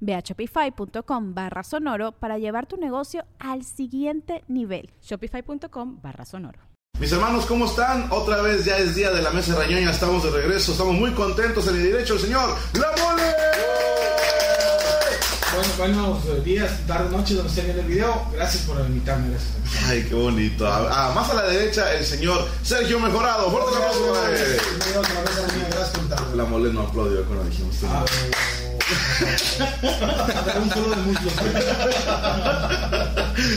Ve a shopify.com barra sonoro para llevar tu negocio al siguiente nivel. Shopify.com barra sonoro. Mis hermanos, ¿cómo están? Otra vez ya es día de la mesa rañoña, estamos de regreso, estamos muy contentos en el derecho el señor La Mole. Bueno, buenos días, tarde, noche, donde estén viendo el video. Gracias por invitarme. Gracias. Ay, qué bonito. Ah, más a la derecha, el señor Sergio Mejorado. Fuerte aplauso para él. Bienvenido otra vez a la mía. Gracias por. La Mole no aplaudió cuando dijimos. Ah, un solo de muslos.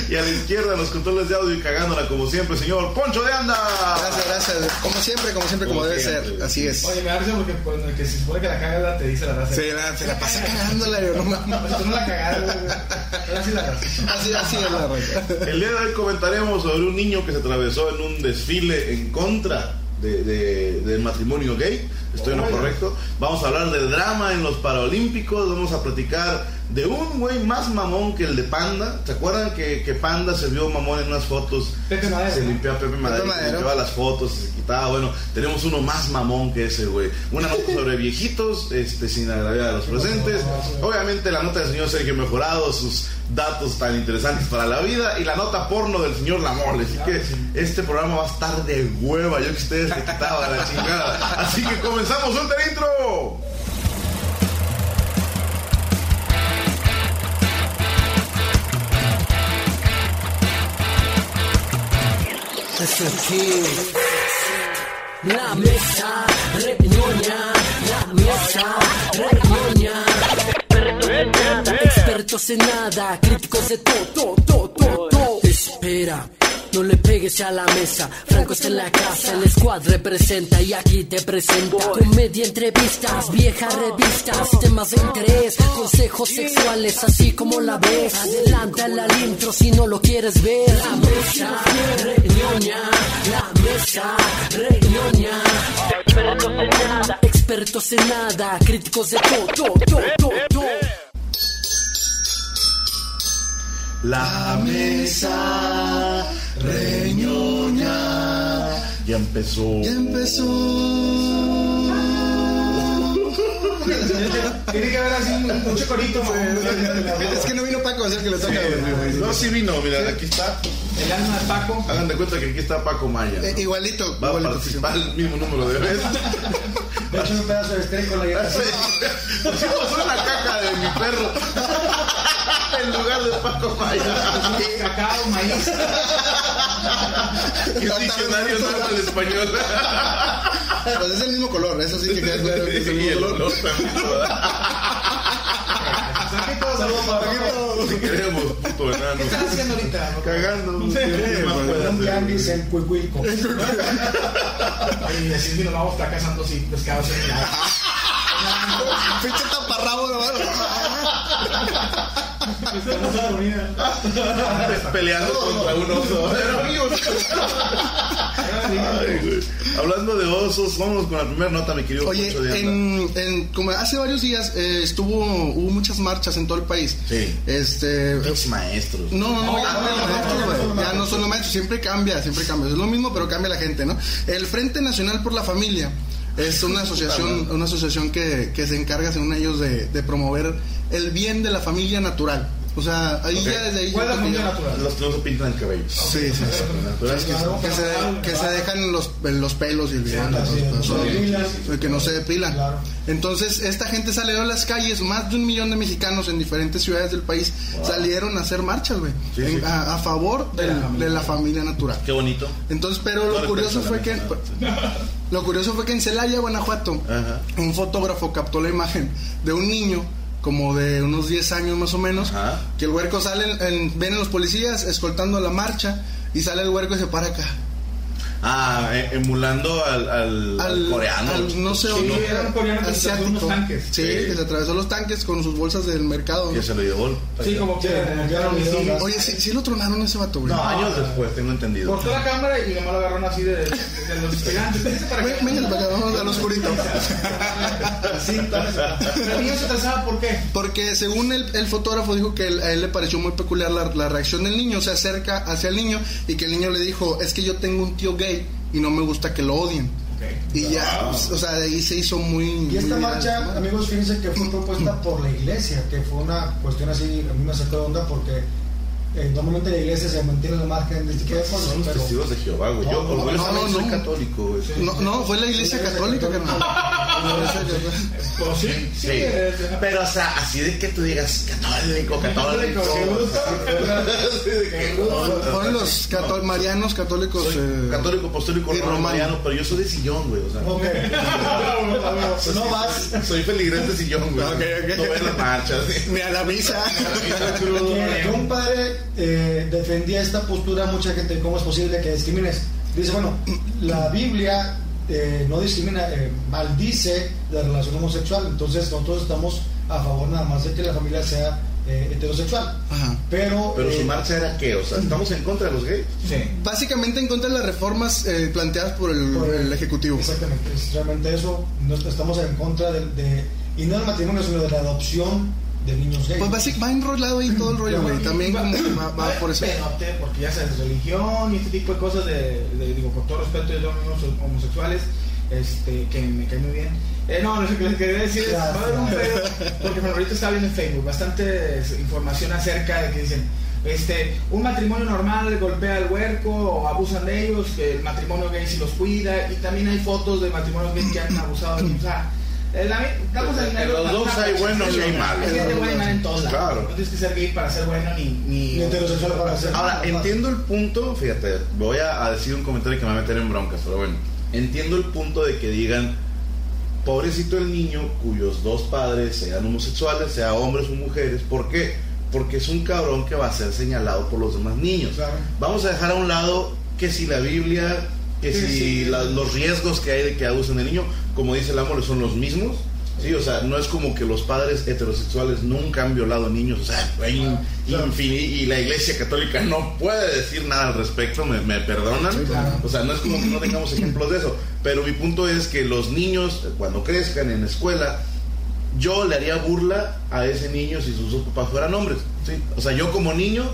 Y a la izquierda, los controles de audio y cagándola como siempre, señor Poncho de Anda. Gracias, gracias. Como siempre, como siempre, como, Como debe siempre. ser. Así es. Oye, me da risa porque cuando el que se supone que la caga te dice la raza. Se la, se la pasa cagándola, yo no mames. Tú no la cagaste, güey. Ahora sí la raza. Así, así es la raza. El día de hoy comentaremos sobre un niño que se atravesó en un desfile en contra de- de- del matrimonio gay. Estoy en lo correcto. Vamos a hablar de drama en los Paralímpicos. Vamos a platicar de un güey más mamón que el de Panda. ¿Se acuerdan que, que Panda se vio mamón en unas fotos? Pepe Madero, Se limpió a Pepe Madero, se Madero. limpiaba las fotos, se quitaba. Bueno, tenemos uno más mamón que ese güey. Una nota sobre viejitos, este, sin agraviar a los presentes. Obviamente la nota del señor Sergio Mejorado, sus datos tan interesantes para la vida y la nota porno del señor Lamole. Así que este programa va a estar de hueva. Yo que ustedes se quitaban la chingada. Así que comenzamos, el intro. Es aquí. La mesa reñoña, la mesa reñoña. Expertos en nada, críticos de todo, todo, todo, todo. Espera. No le pegues a la mesa, Franco está en la casa, el squad representa y aquí te presenta. Comedia, entrevistas, viejas revistas, temas de interés, consejos sexuales, así como la ves. Adelántala al intro si no lo quieres ver. La mesa reñoña, la mesa reñoña. Expertos en nada, expertos en nada, críticos de todo, todo, todo, todo, La mesa reñoña. Ya empezó. Ya empezó. Tiene que haber así un un chocorito, güey. Es que no vino Paco a hacer que le toca. güey. No, sí vino, mira, aquí está. El alma de Paco. Hagan de cuenta que aquí está Paco Maya. ¿no? Eh, igualito. Va a igualito. participar el mismo número de veces. De hecho, un pedazo de estrella con la. Pusimos una caca de mi perro en lugar de Paco Maya. Cacao, maíz. ¿Qué diccionario no habla el español? Pues es el mismo color, eso sí que queda claro que es el Y mismo color. Olor también. Saquito, saludos para Paco. Te queremos, puto ¿Qué estás haciendo ahorita? Cagando. ¿Qué más puede Un en Cuicuilco. Y así nos vamos fracasando así, pescados en el. Pinche taparrabo, no Peleando contra un oso. Ay, güey. Hablando de osos, vámonos con la primera nota, mi querido Oye, Poncho de Anda. en, en- como hace varios días eh, estuvo hubo muchas marchas en todo el país. Sí. Este, Pinches maestros. No, no, no, ya, no, maestros, güey. ya no son los maestros, siempre cambia, siempre cambia. Es lo mismo, pero cambia la gente, ¿no? El Frente Nacional por la Familia es una asociación, una asociación que, que se encarga, según ellos, de, de promover el bien de la familia natural. O sea, ahí Ok. ya desde ahí. ¿Cuál es la familia natural? Los que no se pintan el cabello. Sí, sí, sí. Natural es que- Claro. Que se, que se dejan los, los pelos y el bigote, así todo es, eso. no se depilan. El que no se depilan. Claro. Entonces, esta gente salió a las calles, más de un millón de mexicanos en diferentes ciudades del país salieron a hacer marchas, güey, Sí, sí. A, a favor del- de, la familia natural. Qué bonito. Entonces, pero lo curioso fue la que lo curioso fue que en Celaya, Guanajuato, Ajá. un fotógrafo captó la imagen de un niño como de unos 10 años más o menos, Ajá. que el huerco sale, en, en- ven a los policías escoltando la marcha y sale el huerco y se para acá. Ah, eh, emulando al, al, al Al, coreano. al- no sé, Sí, un- era un coreano que se atravesó unos tanques. Sí, Sí. que se atravesó los tanques con sus bolsas del mercado. ¿no? Que se lo llevó. Sí, como que Sí, como que video, sí. Oye, sí, sí lo tronaron ese vato, güey. No, años después, tengo entendido. Cortó la cámara y nomás lo agarraron así de, de, de los gigantes. Venga, para acá, vamos al oscurito. Sí. Pero el niño se atrasaba, ¿por qué? Porque según el, el fotógrafo dijo que él- a él le pareció muy peculiar la, la reacción del niño, se acerca hacia el niño y que el niño le dijo, es que yo tengo un tío gay y no me gusta que lo odien. Y ya, pues, o sea, de ahí se hizo muy... Y esta muy marcha, viral. amigos, fíjense que fue propuesta por la iglesia, que fue una cuestión así, a mí me sacó de onda porque eh, normalmente la iglesia se mantiene al margen de este tipo de cosas, Son los pero testigos de Jehová, güey. Yo No, no, no, soy no. católico. No, no, fue la iglesia católica, carnal. La iglesia católica. Pues sí, Sí, es- pero o sea, así de que tú digas católico, católico. Que- Fueron los cató- marianos católicos. Soy eh, católico, apostólico, romano, mariano, pero yo soy de sillón, güey. O sea, ok. no vas. soy feligrés de sillón, güey. Ok, ok. No ven las marchas. sí. Ni a la misa. que, que un padre eh, defendía esta postura, mucha gente, ¿cómo es posible que discrimines? Dice, bueno, la Biblia eh, no discrimina, eh, maldice la relación homosexual, entonces nosotros estamos a favor nada más de que la familia sea eh, heterosexual. Ajá. Pero, Pero su eh, marcha era qué? O sea, ¿estamos en contra de los gays? Sí. Básicamente en contra de las reformas eh, planteadas por el, por el Ejecutivo. Exactamente, es realmente eso. No estamos en contra de, de- y no del matrimonio, sino de la adopción de niños gays. Pues básicamente va enrolado ahí todo el rollo, güey. También como va, va por eso. Penote, porque ya sabes, religión y este tipo de cosas, de, de- digo, con todo respeto de los homosexuales, este, que me cae muy bien. Eh, no, lo que les quería decir es, va a haber un pedo, porque bueno, ahorita estaba viendo en Facebook bastante eh, información acerca de que dicen, este, un matrimonio normal golpea al huerco o abusan de ellos, que el matrimonio gay sí los cuida, y también hay fotos de matrimonios gays que han abusado de ellos. O sea, eh, en los dos hay buenos y hay malos. Hay gente buena y mala en todos lados. Claro. No tienes que ser gay para ser bueno ni, ni, Ni heterosexual para ser. Ahora, entiendo el punto, fíjate, voy a, a decir un comentario que me va a meter en broncas, pero bueno, entiendo el punto de que digan, pobrecito el niño cuyos dos padres sean homosexuales, sea hombres o mujeres, ¿por qué? Porque es un cabrón que va a ser señalado por los demás niños. Claro. Vamos a dejar a un lado que si la Biblia, que Sí, si sí. la- los riesgos que hay de que abusen del niño, como dice el amor, son los mismos. Sí, o sea, no es como que los padres heterosexuales nunca han violado niños, o sea, hay in- infini- y la iglesia católica no puede decir nada al respecto, me, me perdonan. O sea, no es como que no tengamos ejemplos de eso, pero mi punto es que los niños, cuando crezcan en la escuela, yo le haría burla a ese niño si sus dos papás fueran hombres. ¿sí? O sea, yo como niño,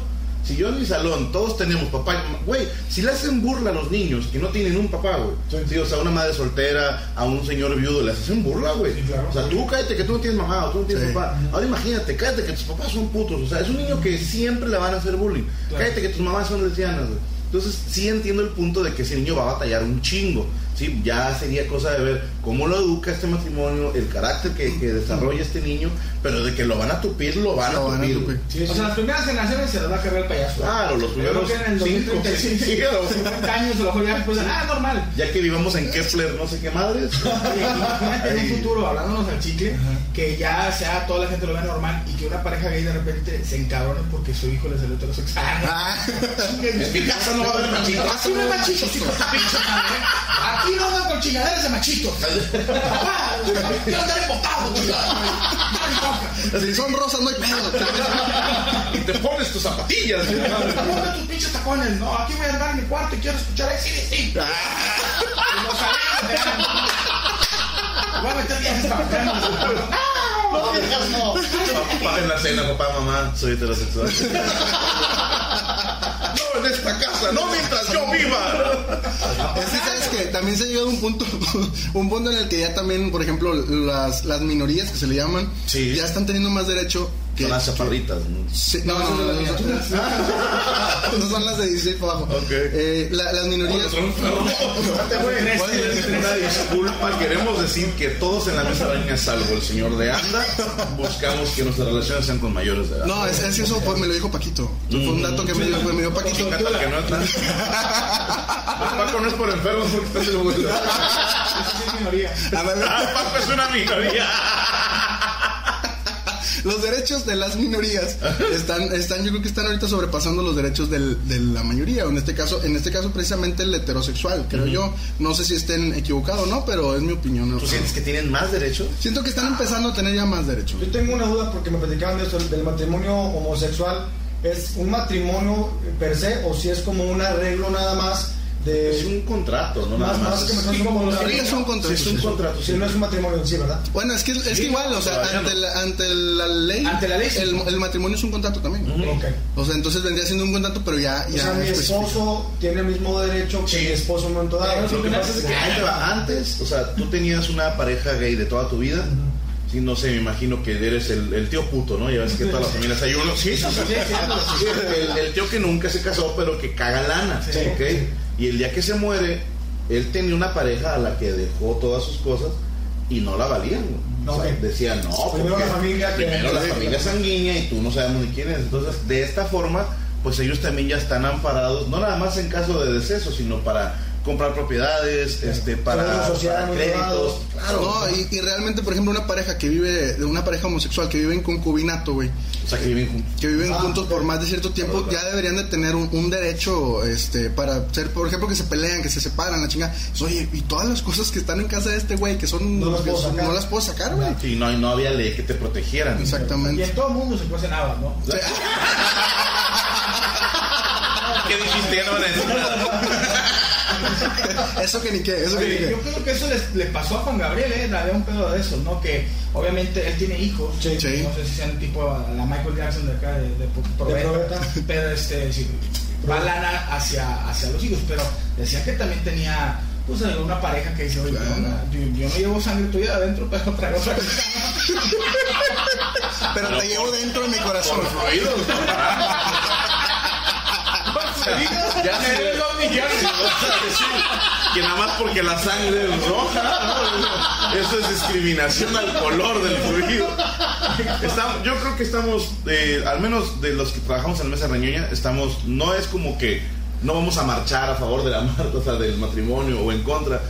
si yo en mi salón todos tenemos papá, güey, si le hacen burla a los niños que no tienen un papá, güey, sí, o sea, una madre soltera, a un señor viudo, les hacen burla, güey. O sea, tú cállate que tú no tienes mamá o tú no tienes Sí. papá. Ahora imagínate, cállate que tus papás son putos. O sea, es un niño que siempre le van a hacer bullying. Cállate que tus mamás son lesbianas, güey. Entonces, sí entiendo el punto de que ese niño va a batallar un chingo. Sí, ya sería cosa de ver cómo lo educa este matrimonio, el carácter que, que desarrolla este niño, pero de que lo van a tupir, lo van Lo a van a tupir. Sí, O sea, las primeras generaciones se las va a cargar el payaso. Claro, los primeros creo que en el cinco, 2035, sí, los 50 años, a lo mejor ya después, ah, normal. Ya que vivamos en Kepler, no sé qué madres. Imagínate en un futuro, hablándonos al chicle, que ya sea toda la gente lo vea normal y que una pareja gay de repente se encabrone porque su hijo le salió heterosexual. Ah, En mi casa no va a haber. Aquí no hay Aquí no van con chingaderas de machitos. Papá, quiero estar embotado, chingada. si son rosas no hay pedo. Y te pones tus zapatillas. Ponte tus pinches tacones. No, aquí voy a andar en mi cuarto y quiero escuchar a sí, sí. Y nos salimos, Voy a meter viajes para Papá en la cena, papá, mamá, soy heterosexual. En esta casa, no mientras yo viva. Es que sabes que también se ha llegado a un punto, un punto en el que ya también, por ejemplo, las, las minorías que se le llaman, Sí. ya están teniendo más derecho Que- Son las que- chaparritas. ¿no? Sí, no, no, no, no, no, no son las de 16 para abajo. Ok. Eh, la- las minorías. Una disculpa, queremos decir que todos en la mesa araña, salvo el señor de Anda, buscamos que nuestras relaciones sean con mayores de edad. No, es, es que eso fue- me lo dijo Paquito. Fue un dato que me dio, me dio Paquito. La que no está. Paco no es por enfermos porque está en el vuelo. es minoría. Ah, Paco es una minoría. Los derechos de las minorías están, están, yo creo que están ahorita sobrepasando los derechos del- de la mayoría, o en este caso, en este caso precisamente el heterosexual, creo yo. No sé si estén equivocados o no, pero es mi opinión. ¿Tú sientes que tienen más derechos? Siento que están empezando a tener ya más derechos. Yo tengo una duda porque me platicaban de esto del matrimonio homosexual. ¿Es un matrimonio per se o si es como un arreglo nada más de... Es un contrato, no nada más, más. más que como es un contrato. es un contrato, Si sí. no es un matrimonio en sí, ¿verdad? Bueno, es que es que igual, o sea, ante no. la, ante la ley, Ante la ley, sí. el, el matrimonio es un contrato también. Ok. O sea, entonces vendría siendo un contrato, pero ya, O ya sea, mi esposo tiene el mismo derecho que Sí. mi esposo en un momento dado. Lo que pasa es que ahí te va. antes, o sea, tú tenías una pareja gay de toda tu vida. Sí, no sé, me imagino que eres el, el tío puto, ¿no? Ya ves que todas las familias hay uno. Sí, sí, sí. Sí, el, el tío que nunca se casó, pero que caga lana. Sí, ¿ok? sí. Y el día que se muere, él tenía una pareja a la que dejó todas sus cosas y no la valían. O sea, decían, no, Primero la familia primero la familia sanguínea y tú no sabemos ni quién es. Entonces, de esta forma, pues ellos también ya están amparados, no nada más en caso de deceso, sino para comprar propiedades, este, para, para créditos. Claro. No, y, y realmente, por ejemplo, una pareja que vive, de una pareja homosexual que vive en concubinato, güey, O sea, que viven juntos. que viven Ah, juntos por más de cierto tiempo, Claro, ya deberían de tener un, un derecho, este, para ser, por ejemplo, que se pelean, que se separan, la chinga. Oye, y todas las cosas que están en casa de este güey, que son, No las que puedo son- sacar. no las puedo sacar, güey. Sí, no, y no había ley que te protegieran. Y Exactamente. en todo el mundo se cuecen habas, ¿no? Sí. ¿Qué dijiste? Ya no van a decir nada. Eso que ni qué, eso que ni qué. yo creo que eso les- le pasó a Juan Gabriel, ¿eh? Había un pedo de eso, ¿no? Que obviamente él tiene hijos. Sí. Sí. No sé si sean tipo a la Michael Jackson de acá, de, de, Probeta, Probeta. Pero este, sí, va lana hacia, hacia los hijos. Pero decía que también tenía pues una pareja que dice, oye, Claro. yo, no- yo, no llevo sangre tuya de adentro, pero traigo otra cosa. Pero te llevo dentro de mi corazón. Por ya sé. Que nada más porque la sangre es roja. ¿no? Eso es discriminación al color del fluido. Estamos- yo creo que estamos, eh, al menos de los que trabajamos en mesa reñoña, estamos, no es como que no vamos a marchar a favor de la marca, o sea, del matrimonio o en contra.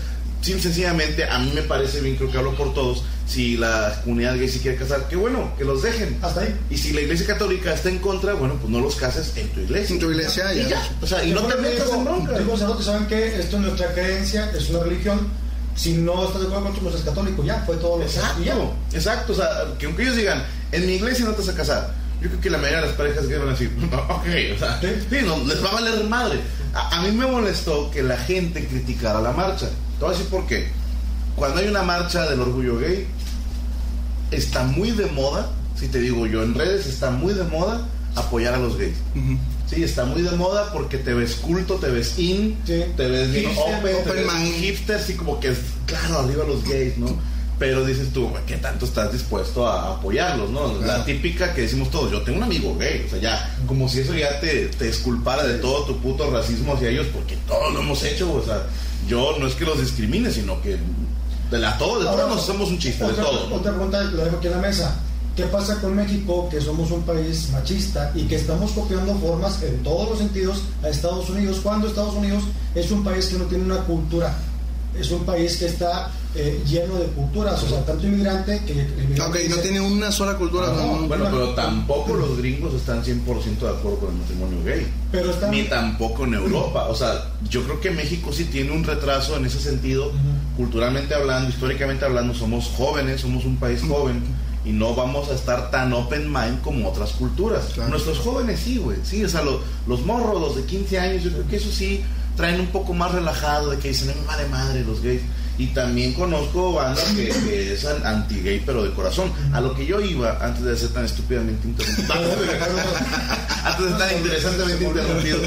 Sim- sencillamente, a mí me parece bien, creo que hablo por todos, si la comunidad gay se quiere casar, que bueno, que los dejen. Hasta ahí. Y si la iglesia católica está en contra, bueno, pues no los cases en tu iglesia. En tu iglesia, Y ya. ya. O sea, y no te que metas dijo- en bronca. Sacerdote, ¿saben qué? Esto es nuestra creencia, es una religión. Si no estás de acuerdo con nosotros, eres católico, ya, fue todo lo que ya. Exacto, exacto. O sea, que aunque ellos digan, en mi iglesia no te vas a casar, yo creo que la mayoría de las parejas que van a decir, ok, o sea, Sí. sí, no, les va a valer madre. A, a mí me molestó que la gente criticara la marcha. Te voy a decir por qué. Cuando hay una marcha del orgullo gay, está muy de moda, si te digo yo, en redes está muy de moda apoyar a los gays. Ujú. Sí, está muy de moda porque te ves culto, te ves in, Sí. te ves Hipster, open, te open ves mind. hipster, así como que, claro, arriba los gays, ¿no? Pero dices tú, ¿qué tanto estás dispuesto a apoyarlos, no? La Claro. típica que decimos todos, yo tengo un amigo gay, o sea, ya, como si eso ya te, te esculpara de todo tu puto racismo hacia ellos, porque todos lo hemos hecho, o sea, yo no es que los discrimine, sino que de la todo, de todos nos hacemos un chiste, de otra, todo. ¿no? Otra pregunta, lo dejo aquí en la mesa. ¿Qué pasa con México, que somos un país machista y que estamos copiando formas en todos los sentidos a Estados Unidos, cuando Estados Unidos es un país que no tiene una cultura? Es un país que está eh, lleno de culturas, o sea, tanto inmigrante que... inmigrante Ok, no dice- tiene una sola cultura. No, no, no. Bueno, Una- pero tampoco los gringos están 100% de acuerdo con el matrimonio gay. Pero están... Ni tampoco en Europa. O sea, yo creo que México sí tiene un retraso en ese sentido. Culturalmente hablando, históricamente hablando, somos jóvenes, somos un país joven. Y no vamos a estar tan open mind como otras culturas. Claro. Nuestros jóvenes sí, güey. Sí, o sea, lo- los morros, los de 15 años, yo creo que eso sí traen un poco más relajado de que dicen, "Ay, madre madre, los gays. Y también conozco bandas que, que es an- anti-gay, pero de corazón. A lo que yo iba, antes de ser tan estúpidamente interrumpido, antes de estar interesantemente interrumpido,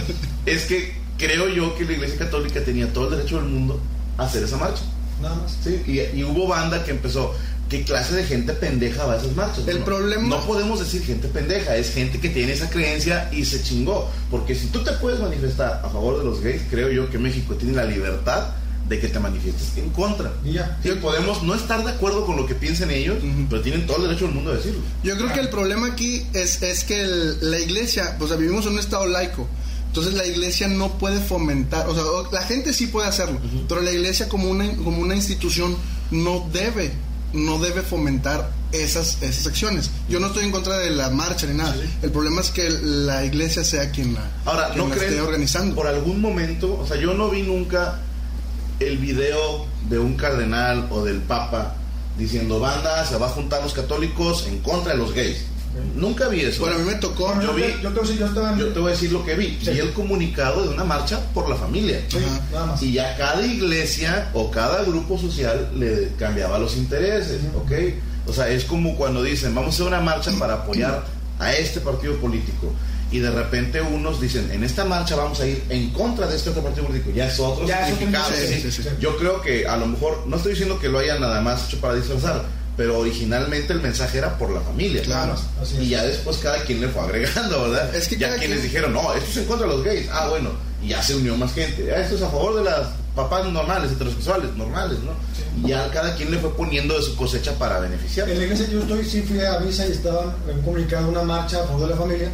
es que creo yo que la Iglesia Católica tenía todo el derecho del mundo a hacer esa marcha. Nada más. ¿sí? Y, y hubo banda que empezó, ¿qué clase de gente pendeja va a esas marchas? El no, problema- No podemos decir gente pendeja, es gente que tiene esa creencia y se chingó. Porque si tú te puedes manifestar a favor de los gays, creo yo que México tiene la libertad de que te manifiestes en contra. Y ya. Sí, podemos no estar de acuerdo con lo que piensen ellos, Ujú. pero tienen todo el derecho del mundo a decirlo. Yo creo que el problema aquí es, es que el- la iglesia, o sea, vivimos en un estado laico. Entonces la iglesia no puede fomentar, o sea, la gente sí puede hacerlo, pero la iglesia como una, como una institución no debe, no debe fomentar esas, esas acciones. Yo no estoy en contra de la marcha ni nada. El problema es que la iglesia sea quien la, Ahora, quien ¿no la creen esté organizando. por algún momento, o sea, yo no vi nunca el video de un cardenal o del papa diciendo, banda, se va a juntar los católicos en contra de los gays. Nunca vi eso. Bueno, a mí me tocó, yo yo, vi- te- yo te voy a decir, yo estaba en- Yo te voy a decir lo que vi. Sí. Vi el comunicado de una marcha por la familia. Sí, nada más. Y ya cada iglesia o cada grupo social le cambiaba los intereses, ¿ok? O sea, es como cuando dicen, vamos a hacer una marcha para apoyar a este partido político. Y de repente unos dicen, en esta marcha vamos a ir en contra de este otro partido político. Ya es otro Ya es otro significado. sí, ¿sí? sí, sí. Yo creo que a lo mejor, no estoy diciendo que lo hayan nada más hecho para disfrazar, pero originalmente el mensaje era por la familia. Claro, así. Y ya después cada quien le fue agregando, ¿verdad? Es que ya quienes quien- dijeron, no, esto es en contra de los gays. Ah, bueno, y ya se unió más gente. Ah, esto es a favor de las papás normales, heterosexuales, normales, ¿no? Y ya cada quien le fue poniendo de su cosecha para beneficiar. En la iglesia yo estoy, sí fui a misa y estaba en un comunicado una marcha a favor de la familia.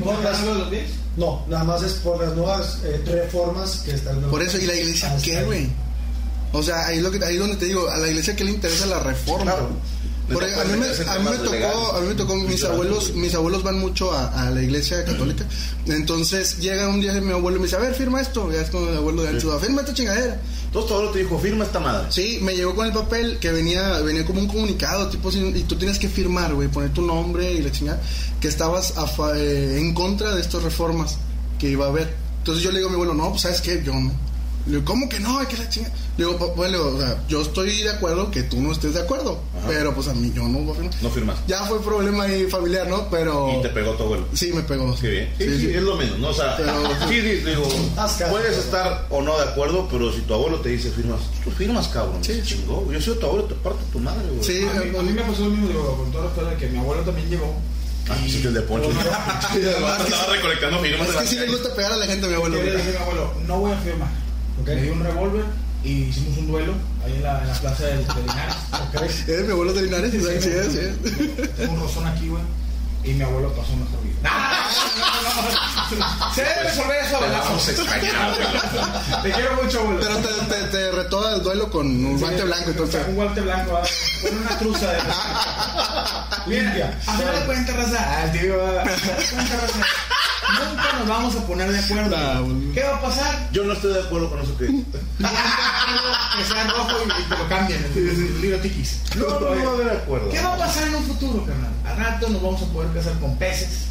¿Cómo Por las- de los gays? no, nada más es por las nuevas eh, reformas que están. por eso, ¿y la iglesia Hasta qué, güey? O sea, ahí lo que ahí donde te digo, a la iglesia que le interesa la reforma. Claro. Por Le ejemplo, a mí me, a mí me tocó, a mí me tocó, mis abuelos, mis abuelos van mucho a, a la iglesia católica. Entonces llega un día mi abuelo y me dice, a ver, firma esto. Ya es como el abuelo de ancho, firma esta chingadera. Entonces todo te dijo, firma esta madre. Sí, me llegó con el papel que venía, venía como un comunicado, tipo, y tú tienes que firmar, güey, poner tu nombre y la chingada, que estabas a fa- eh, en contra de estas reformas que iba a haber. Entonces yo le digo a mi abuelo, no, pues sabes qué, yo no. Le digo, ¿cómo que no? ¿Qué la chingada? Le digo, "Pa- abuelo, o sea, yo estoy de acuerdo que tú no estés de acuerdo, Ajá. pero pues a mí yo no voy a firmar. No firmas. Ya fue problema ahí familiar, ¿no? Pero... Y te pegó tu abuelo. Sí, me pegó. Qué bien. Sí, Sí, sí, sí. es lo menos, ¿no? O sea, Pero- sí, sí, digo, puedes estar o no de acuerdo, pero si tu abuelo te dice firmas, tú firmas, cabrón. Sí. Sí, chingó. Yo soy tu abuelo, te parto tu madre, güey. Sí, A mí, a mí me pasó lo mismo, digo, con todo respeto, de que mi abuelo también llegó. Ah, sí, que el de Poncho. Estaba recolectando firmas. Es que sí le gusta pegar a la gente mi abuelo. Yo le dije a mi abuelo, no voy a firmar. Ok. Me dio un revólver y hicimos un duelo ahí en la, en la plaza del de Linares. Ok. ¿Eres mi abuelo de Linares? Sí, sí, sí, sí. Tengo un rozón aquí, güey. Y mi abuelo pasó mejor vida. Se debe resolver eso, Te ¿verdad? Te quiero mucho, abuelo. Pero te, te, te retó el duelo con un guante blanco, entonces. Un guante blanco, con una truza de. Limpia. a final de cuentas, raza. Ah, tío, a final de cuentas, raza, Nunca nos vamos a poner de acuerdo. Nah. ¿Qué va a pasar? Yo no estoy de acuerdo con eso que. que sea rojo y, y te lo el libro tiquis. No, no, no a haber acuerdo. ¿Qué va a pasar en un futuro, carnal? Al rato nos vamos a poder casar con peces.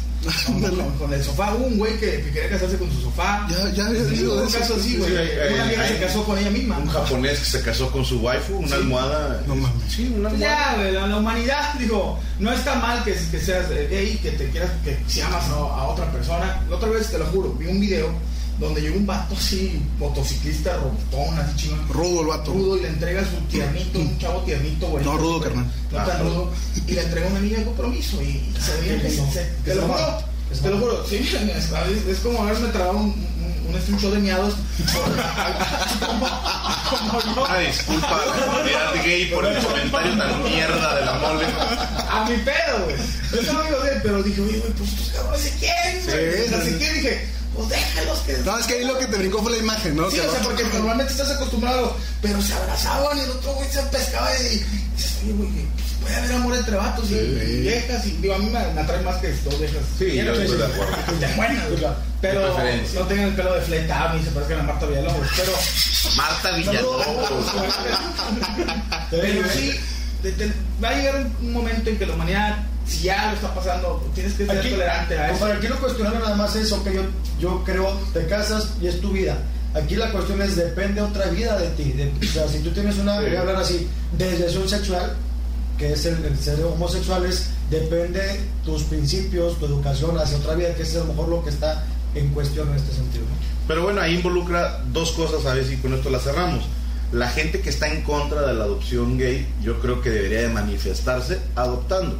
Con, el sofá. Hubo un güey que, que quería casarse con su sofá. Ya, ya había Sí, un caso así, güey. Sí, Una vieja se casó con ella misma. Un japonés que se casó con su waifu, una almohada. No mames. Sí, una almohada. ya, güey, la, la humanidad, digo, no está mal que, que seas eh, gay, que te quieras, que si amas a, a otra persona. La otra vez, te lo juro, vi un video donde llegó un vato así, motociclista, robotón, así chingón. Rudo el vato. rudo y le entrega su tiernito, un chavo tiernito, güey. No, rudo, carnal. No Ah, tan rudo. rudo. Y le entrega una niña de compromiso y se veía que se, Que te lo juro, Que te lo juro, sí, es, es como haberme tragado un, un, de miados. como, como. Una disculpa a la comunidad gay por el comentario tan mierda de la mole. A mi pedo, güey. Yo soy amigo de él, pero dije, oye, güey, pues estos cabrones se quieren, güey. O sea, sí. se quieren, dije, pues déjalos que. No, es que ahí lo que te brincó fue la imagen, ¿no? Sí, Que o sea, porque normalmente estás acostumbrado, pero se abrazaban y el otro güey se pescaba y dices, oye, güey, puede haber amor entre vatos y, y viejas. Y digo, a mí me, me atrae más que dos viejas. Sí, yo estoy de acuerdo. De buenas, güey. Pero no tengan el pelo de fleta ni se parezcan a Marta Villalobos. Pero, Marta Villalobos. pero sí, va a llegar un momento en que la humanidad, si ya lo está pasando, tienes que ser Aquí, tolerante a eso. compadre, aquí no cuestionando nada más eso que yo, yo creo, te casas y es tu vida. Aquí la cuestión es, depende otra vida de ti. De- o sea, si tú tienes una, voy a hablar así, desviación sexual, que es el, el ser homosexuales, depende tus principios, tu educación hacia otra vida, que es a lo mejor lo que está en cuestión en este sentido. Pero bueno, ahí involucra dos cosas, a ver si con esto la cerramos. la gente que está en contra de la adopción gay, yo creo que debería de manifestarse adoptando.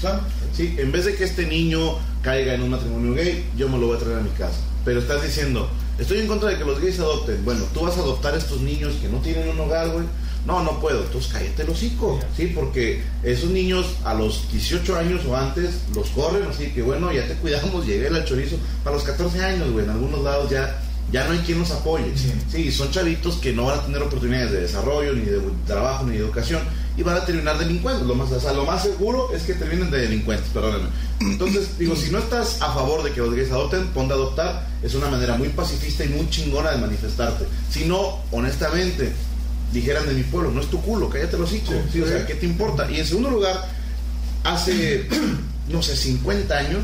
Claro. Sí, en vez de que este niño caiga en un matrimonio gay, yo me lo voy a traer a mi casa. Pero estás diciendo, estoy en contra de que los gays adopten. Bueno, tú vas a adoptar a estos niños que no tienen un hogar, güey. No, no puedo. Entonces cállate el hocico. Sí, porque esos niños a los 18 años o antes los corren, así que bueno, ya te cuidamos, llegué al chorizo. Para los 14 años, güey, en algunos lados ya, ya no hay quien los apoye. Sí. Sí, son chavitos que no van a tener oportunidades de desarrollo, ni de trabajo, ni de educación, y van a terminar delincuentes. Lo más, o sea, lo más seguro es que terminen de delincuentes, perdónenme. Entonces, digo, si no estás a favor de que los gays adopten, ponte a adoptar. Es una manera muy pacifista y muy chingona de manifestarte. Si no, honestamente, dijeran de mi pueblo, no es tu culo, cállate los hocico. Sí, o sea, ¿qué te importa? Y en segundo lugar, hace, no sé, 50 años,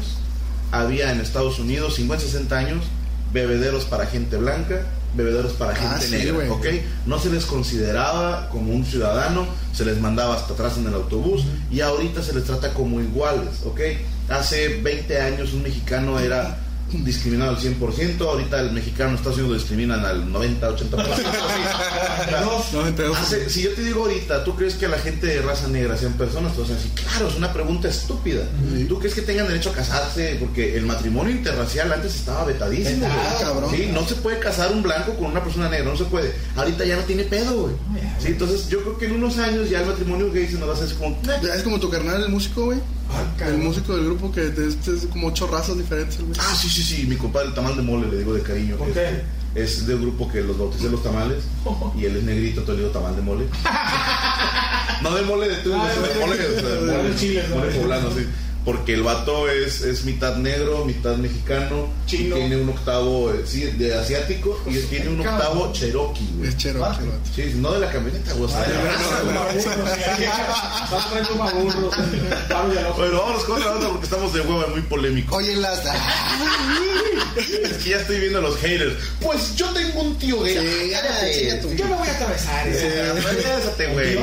había en Estados Unidos, 50, 60 años, bebederos para gente blanca, bebederos para Ah, gente sí, negra. ¿ok? No se les consideraba como un ciudadano, se les mandaba hasta atrás en el autobús y ahorita se les trata como iguales, ¿ok? Hace 20 años un mexicano era discriminado al 100%, ahorita el mexicano en Estados Unidos lo discriminan al 90, 80%. Dos. No, pero- Hace- si yo te digo ahorita, ¿tú crees que la gente de raza negra sean personas? Tú vas a decir, claro, es una pregunta estúpida. ¿Tú crees que tengan derecho a casarse? Porque el matrimonio interracial antes estaba vetadísimo. Cabrón. Sí, no se puede casar un blanco con una persona negra, no se puede. Ahorita ya no tiene pedo, güey. Sí, entonces yo creo que en unos años ya el matrimonio gay se nos va a hacer como... Es como tu carnal, el músico, güey. Ah, El músico del grupo que es, es como ocho razas diferentes, güey. Ah, sí, sí, sí, mi compadre el tamal de mole, le digo de cariño. ¿Por Es- qué? Es del grupo que los bauticé los tamales y él es negrito, todo le digo tamal de mole. no de mole de tú, Ah, de de mole, mole. sea, de Mole mole, chile, mole ¿no? poblano, sí. Porque el vato es, es mitad negro, mitad mexicano, Chino. y tiene un octavo eh, sí, de asiático y tiene un Cabrón. octavo cherokee, güey. Es chero, Ah. Sí, no de la camioneta, güey. la. Bueno, vámonos con otra nota porque estamos de hueva muy polémico. Oye, las. Es que ya estoy viendo a los haters. Pues yo tengo un tío gay. Sí, Yo me voy a atravesar. Eh, güey.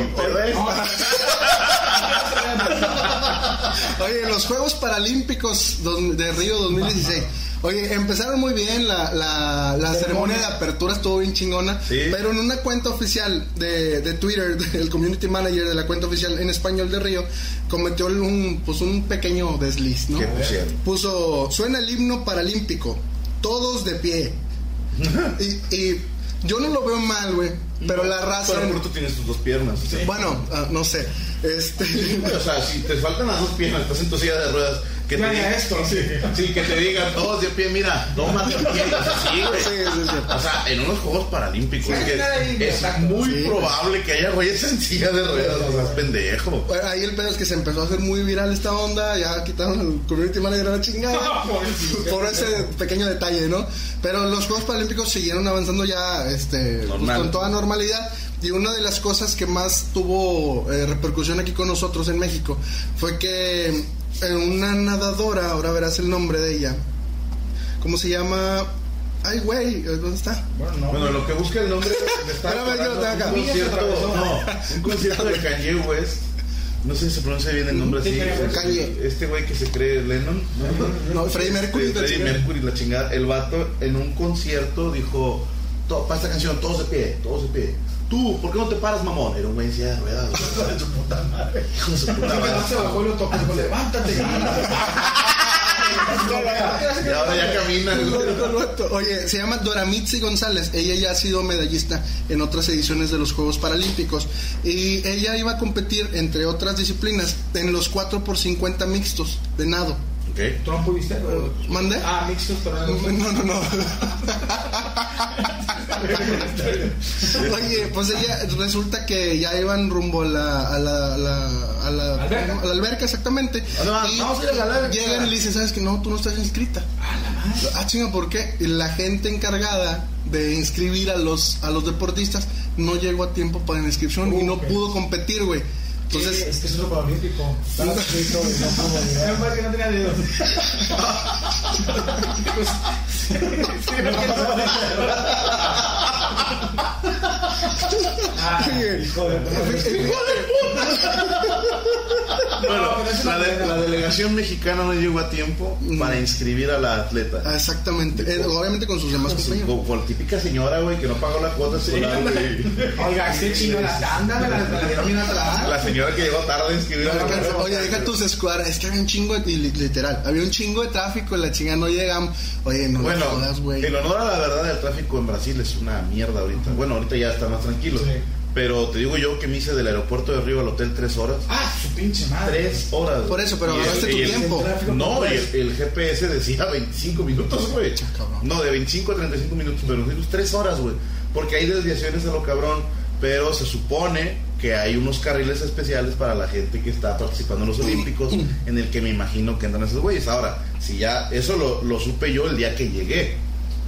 Oye, los Juegos Paralímpicos de Río 2016. Oye, empezaron muy bien, la, la, la ceremonia de apertura estuvo bien chingona, Sí. pero en una cuenta oficial de, de Twitter, el community manager de la cuenta oficial en español de Río, cometió un, pues un pequeño desliz, ¿no? ¿Qué pusieron? Puso, suena el himno paralímpico, todos de pie. y, y yo no lo veo mal, güey, pero la raza... Pero tú tienes tus dos piernas. ¿sí? Bueno, ah, no sé, este... O sea, si te faltan las dos piernas, estás en tu silla de ruedas, que te digan esto, sí, sí. que te digan todos de pie, mira, toma de pie, sí. Sí. O sea, en unos Juegos Paralímpicos que es exacto. muy probable que haya güeyes en silla de ruedas, o sea, es pendejo. Bueno, ahí el pedo es que se empezó a hacer muy viral esta onda, ya quitaron al community manager a la chingada por ese pequeño detalle, ¿no? Pero los Juegos Paralímpicos siguieron avanzando ya este, pues, con toda normalidad y una de las cosas que más tuvo eh, repercusión aquí con nosotros en México fue que una nadadora, ahora verás el nombre de ella, ¿cómo se llama? Ay, güey, ¿dónde está? Bueno, no. Bueno, lo que busca el nombre está Espérame, yo lo tengo acá. un concierto, no, un concierto de Kanye West. No sé si se pronuncia bien el nombre Sí, así. Kanye. Este güey que se cree Lennon. No, Freddie Mercury. Este, Freddie. Mercury, la chingada. El vato en un concierto dijo: "To- Para esta canción, todos de pie, todos de pie. Tú, ¿por qué no te paras, mamón? Era un güey en silla de ruedas. Hijo de su puta madre. Hijo de su puta madre. se bajó y lo tocó. Levántate. Ahora ya camina. Oye, se llama Doramitzi González. Ella ya ha sido medallista en otras ediciones de los Juegos Paralímpicos. Y ella iba a competir, entre otras disciplinas, en los 4 por 50 mixtos de nado. Ok. ¿Trump pudiste? ¿Mande? Ah, mixtos, pero no. No, no, no. Oye, pues ella resulta que ya iban rumbo a la, a la, a la, a la, ¿Alberca? a la alberca, exactamente. ¿A dónde van? Y Vamos a ir a la alberca. Llegan y le dicen, ¿sabes que No, tú no estás inscrita. Ah, chinga, ¿por qué? Y la gente encargada de inscribir a los, a los deportistas no llegó a tiempo para la inscripción y no pudo competir, güey. Entonces, es que es otro paralímpico. Estaba escrito y no pudo llegar. Menos mal que no tenía dedos. すいません。Ah, hijo de Fíjate, Bueno, la, de- la delegación mexicana no llegó a tiempo para inscribir a la atleta. Ah, Exactamente. Eh, obviamente con sus demás Sí, compañeros. como por típica señora, güey, que no pagó la cuota escolar, güey. Oiga, este chino, la la la dieron bien atrás. La señora que llegó tarde a inscribir a la Oye, Oye, deja tus escuadras. Es que había un chingo de. Literal, había un chingo de tráfico. La chinga no llegamos. Oye, no Bueno, jodas, güey. en honor a la verdad, el tráfico en Brasil es una mierda ahorita. Bueno, ahorita ya está más tranquilo. Sí. Pero te digo yo que me hice del aeropuerto de Río al hotel tres horas. Ah, su pinche madre. Tres horas. Por eso, pero agarraste tu el- tiempo. No, y tres. el, el GPS decía 25 minutos, güey. No, de 25 a 35 minutos, pero nosotros 3 horas, güey. Porque hay desviaciones a lo cabrón, pero se supone que hay unos carriles especiales para la gente que está participando en los Olímpicos, en el que me imagino que entran esos güeyes. Ahora, si ya, eso lo, lo supe yo el día que llegué.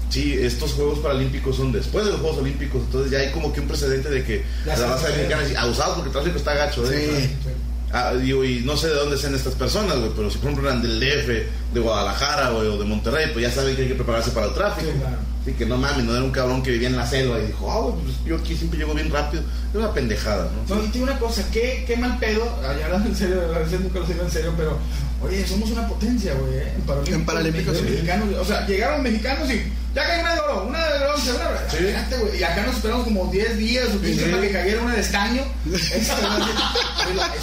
Sí, estos Juegos Paralímpicos son después de los Juegos Olímpicos, entonces ya hay como que un precedente de que Ya la raza mexicana es abusados porque el tráfico está gacho. ¿eh? Sí. Ah, digo, y no sé de dónde sean estas personas, güey, pero si por ejemplo eran del DF, de Guadalajara, güey, o de Monterrey, pues ya saben que hay que prepararse para el tráfico. Sí, claro. Así que no mames, no era un cabrón que vivía en la selva y dijo, ah, güey, pues yo aquí siempre llego bien rápido. Es una pendejada, ¿no? No, y tiene una cosa, qué, qué mal pedo, ay, hablando en serio, a veces nunca lo digo en serio, pero, oye, somos una potencia, güey, ¿eh? en Paralímpicos. En Paralímpicos, sí. mexicanos, o sea, llegaron mexicanos y ya cayó una de oro, una de bronce, una de Sí. Espérate, güey, y acá nos esperamos como 10 días o 15 Sí. para que cayera una de estaño.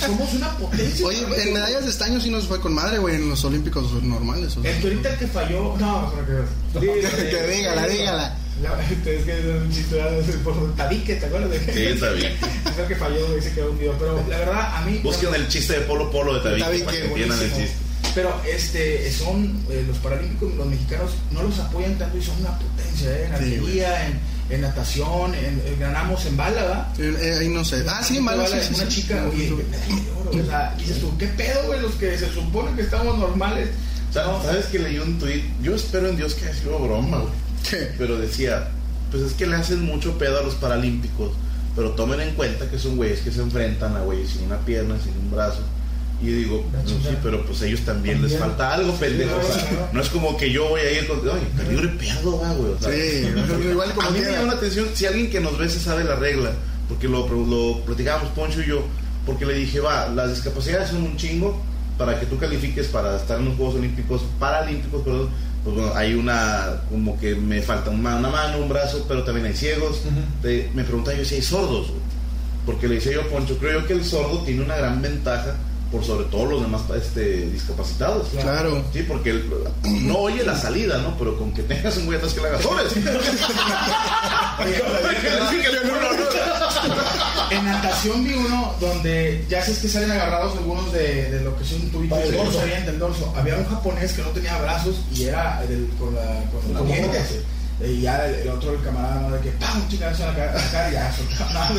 Somos una potencia. Oye, en medallas de estaño sí nos fue con madre, güey, en los olímpicos normales. o sea. El que ahorita el que falló, no, para que Que dígala, dígala. La, es que es un chiste por Tabique, ¿te acuerdas de Sí, está bien. Es el que falló y se quedó hundido. Pero la verdad, a mí. Busquen el chiste de Polo Polo de Tabique Tabique, para que el chiste. Pero este, son eh, los paralímpicos, los mexicanos no los apoyan tanto y son una potencia, ¿eh? En Sí, arquería, en, en natación, en, en- ganamos en bala, ¿verdad? Eh, ahí no sé. Ah, sí, en bala, sí, sí, Una sí. chica, oye, oro, o sea, dices tú, ¿qué pedo, güey? Los que se supone que estamos normales. O sea, no, ¿Sabes que leí un tweet? Yo espero en Dios que haya sido broma, güey. ¿Qué? Pero decía, pues es que le hacen mucho pedo a los paralímpicos, pero tomen en cuenta que son güeyes que se enfrentan a güeyes sin una pierna, sin un brazo. Y yo digo, no, sí, pero pues a ellos también, les También. falta algo, pendejo. o sea, claro. no es como que yo voy a ir con, oye, peligro y pedo, va, güey. o sea, Sí, igual como a mí me llama la atención si alguien que nos ve se sabe la regla, porque lo, lo platicábamos Poncho y yo, porque le dije, va, las discapacidades son un chingo para que tú califiques para estar en los Juegos Olímpicos, Paralímpicos, perdón, pues bueno, hay una, como que me falta una, una mano, un brazo, pero también hay ciegos. Te- me preguntaba yo si hay sordos, güey. porque le decía yo a Poncho, creo yo que el sordo tiene una gran ventaja por sobre todo los demás este, discapacitados. Claro. Sí, porque él no oye la salida, ¿no? Pero con que tengas un güey atrás que le haga sobres. En natación vi uno donde ya sabes que salen agarrados algunos de, de lo que es un tubito el del dorso. Había un japonés que no tenía brazos y era del- con la con Con la Y ya el, el otro, el camarada, ¿no? de que ¡pam! Chingazo en la cara, la cara y ya soltaba.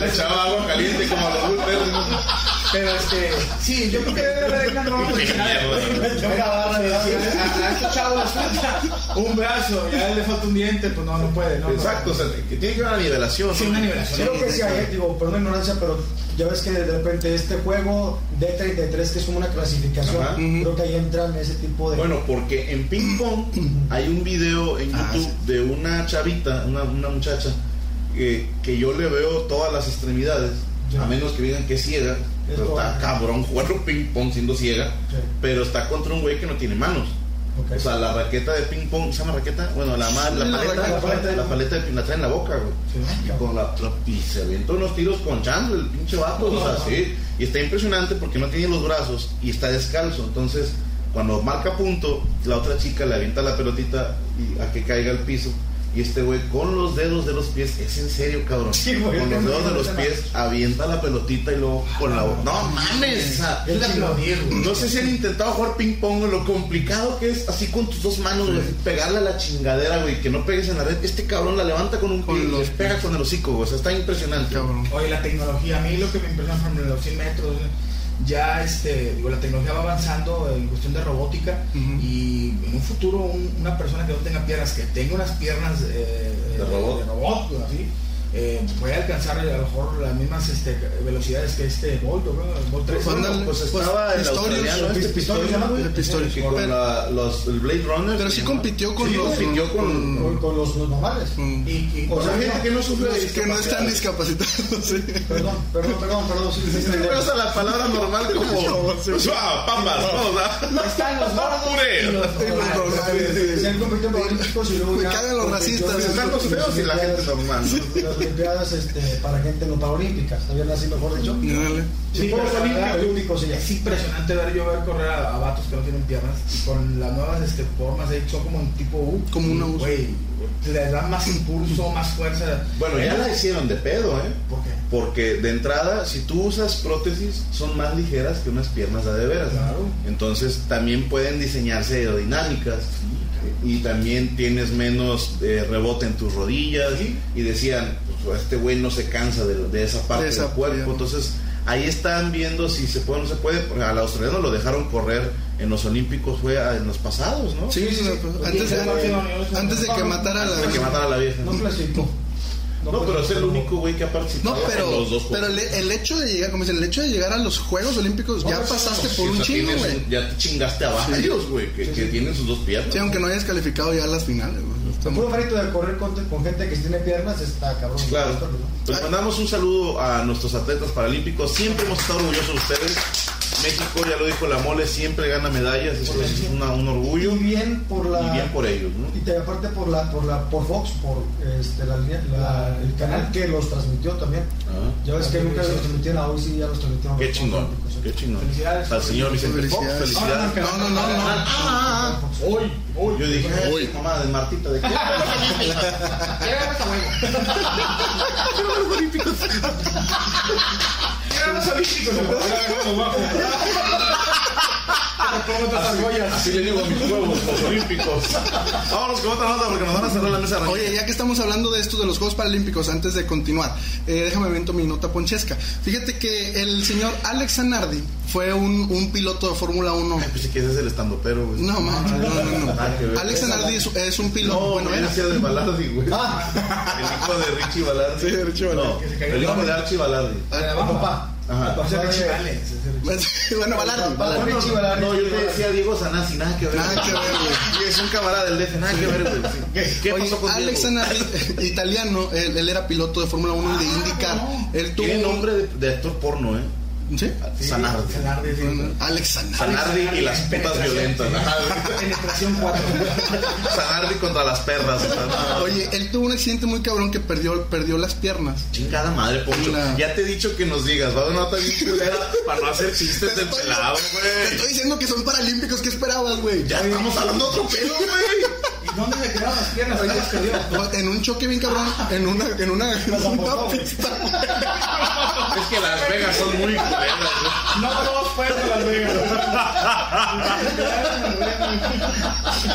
Le echaba agua caliente como a los bulbers. Pero este, sí, yo creo que debe haber una norma. Qué mierda. A a este chavo le falta un brazo y a él le falta un diente, pues no, no puede. No, no. Exacto, o sea, que tiene que haber una nivelación. Sí, una nivelación. Creo que sí hay, digo, perdón la ignorancia, pero ya ves que de repente este juego D33, que es como una clasificación, Ajá. creo que ahí entran ese tipo de... Bueno, porque en ping pong hay un video en Ah, YouTube de una chavita, una, una muchacha, que, que yo le veo todas las extremidades, Ya. a menos que digan que es ciega, pero todo. está cabrón jugando ping pong siendo ciega, Sí. pero está contra un güey que no tiene manos. Ok. O sea, la raqueta de ping pong, ¿se llama raqueta? Bueno, la, la, La paleta, la paleta, la paleta de- la trae en la boca, güey. Sí. Y, con la, la- y se avienta unos tiros con chango el pinche vato, o sea, sí. Y está impresionante porque no tiene los brazos y está descalzo. Entonces, cuando marca punto, la otra chica le avienta la pelotita y a que caiga al piso. Y este güey con los dedos de los pies, es en serio, cabrón. Sí, güey, con los dedos de los pies avienta la pelotita y luego con la boca. No mames, o no sé si han intentado jugar ping pong, lo complicado que es así con tus dos manos, güey, pegarle a la chingadera, güey, que no pegues en la red. Este cabrón la levanta con un Con pie y los pega con el hocico, güey. O sea, está impresionante. Cabrón. Oye, la tecnología, a mí lo que me impresiona en los 100 metros, ya este, digo, la tecnología va avanzando en cuestión de robótica y en un futuro un- una persona que no tenga piernas, que tenga unas piernas eh, De robot. de robot, güey, así, eh, puede alcanzar a lo mejor las mismas este, velocidades que este Bolt, ¿no? Bolt 3. Bueno, Ándale, pues pues, estaba el australiano el este Pistorius, Pistorius, ¿no? güey, El Pistorius. que con la- los, el Blade Runner. Pero sí compitió con Sí, los- compitió con... Con, con los, los normales. Mm. Y, y- O sea, gente que no sufre de que no están discapacitados. sí. Perdón, perdón, perdón, perdón. Sí, sí, usa la palabra normal como... ¿no? Están los gordos y los Sí, los normales. normales, Se han convertido en olímpicos y luego Me ya cagan los compitió racistas, están los feos y la gente normal, Olimpiadas este, para gente no paralímpica, está bien así mejor dicho. Sí, Sí, sí. Es impresionante ver yo ver correr a, a vatos que no tienen piernas y con las nuevas este, formas ahí son como un tipo U. Como una U. Les dan más impulso, más fuerza. Bueno, ya la hicieron de pedo, ¿eh? ¿Por qué? Porque de entrada, si tú usas prótesis, son más ligeras que unas piernas de, de veras. Claro. Entonces también pueden diseñarse aerodinámicas y también tienes menos eh, rebote en tus rodillas. Sí. Y decían, pues este güey no se cansa de, de esa parte De esa del cuerpo. Entonces ahí están viendo si se puede o no se puede. Porque Al australiano lo dejaron correr en los Olímpicos, fue a- en los pasados, ¿no? Sí, sí, sí. Antes, de, antes de que matara a la... De que matara a la vieja. No clasificó. No, pero es el único güey que ha participado No, pero, en los dos pero juegos. el, el hecho de llegar, como dicen, el hecho de llegar a los Juegos Olímpicos, ya pasaste por un chingo, güey. Ya te chingaste a varios, güey, que, que tienen sus dos piernas. Sí, aunque no hayas calificado ya a las finales, güey. El puro mérito de correr con, con gente que tiene piernas está cabrón. Claro. Pues mandamos un saludo a nuestros atletas paralímpicos. Siempre hemos estado orgullosos de ustedes. México, ya lo dijo la mole, siempre gana medallas. Eso es una- un orgullo. Y bien por la. Y bien por ellos, ¿no? Y te- aparte por la, por la, por Fox, por este, la, línea- la- el canal que los transmitió también. Ah, Ya ves que nunca los transmitieron, hoy sí ya los transmitieron. qué chingón, Olímpicos, qué chingón. Felicidades. Al señor Vicente Fox, Felicidades. No, no, no, no. Ah, Hoy, hoy. Yo dije. "Ay, mamá de Martita, ¿de qué? Eran los olímpicos. Así le digo a mis huevos, los olímpicos. Vámonos con otra nota porque nos van a cerrar la mesa. Oye, ya que estamos hablando de esto de los Juegos Paralímpicos, antes de continuar, eh, déjame invento mi nota ponchesca. Fíjate que el señor Alex Zanardi fue un, un piloto de Fórmula 1. Ay, pues sí que ese es el estandopero, güey. No, man, no, no, no. Ver. Alex Zanardi es, es un piloto. No, bueno, era. de Balardi, güey. Ah, El hijo de Richie Balardi. Sí, de Richie Balardi. No, el hijo de Archie Balardi. papá. Ajá. O sea, Richie Valens, ese Richie. bueno, Balardi. Balardi. No, yo te decía Diego Sanasi, nada que ver. Nada que ver, güey. Es un camarada del DF, nada que ver, güey. ¿Qué, qué Oye, pasó con Alex Diego? Zanardi, italiano, él, él era piloto de Fórmula 1 y de IndyCar. Él tuvo. Tiene nombre de, de actor porno, ¿eh? ¿Sí? Sí, Zanardi. Zanardi, sí. Alex Zanardi. Zanardi y las putas violentas. Penetración 4. Zanardi contra las perras. Oye, él tuvo un accidente muy cabrón que perdió, perdió las piernas. Chingada madre, Poncho. Una- Ya te he dicho que nos digas, va a una nota bien culera para no hacer chistes Te del pelado, Te güey. estoy diciendo que son paralímpicos, ¿qué esperabas, güey? Ya estamos hablando otro pedo, güey. ¿Y dónde se quedaron las piernas? Ahí perdió. En un choque bien cabrón, en una, en una, en una pista. Es que Las Vegas son muy culeras, güey. No todos fueron a Las Vegas.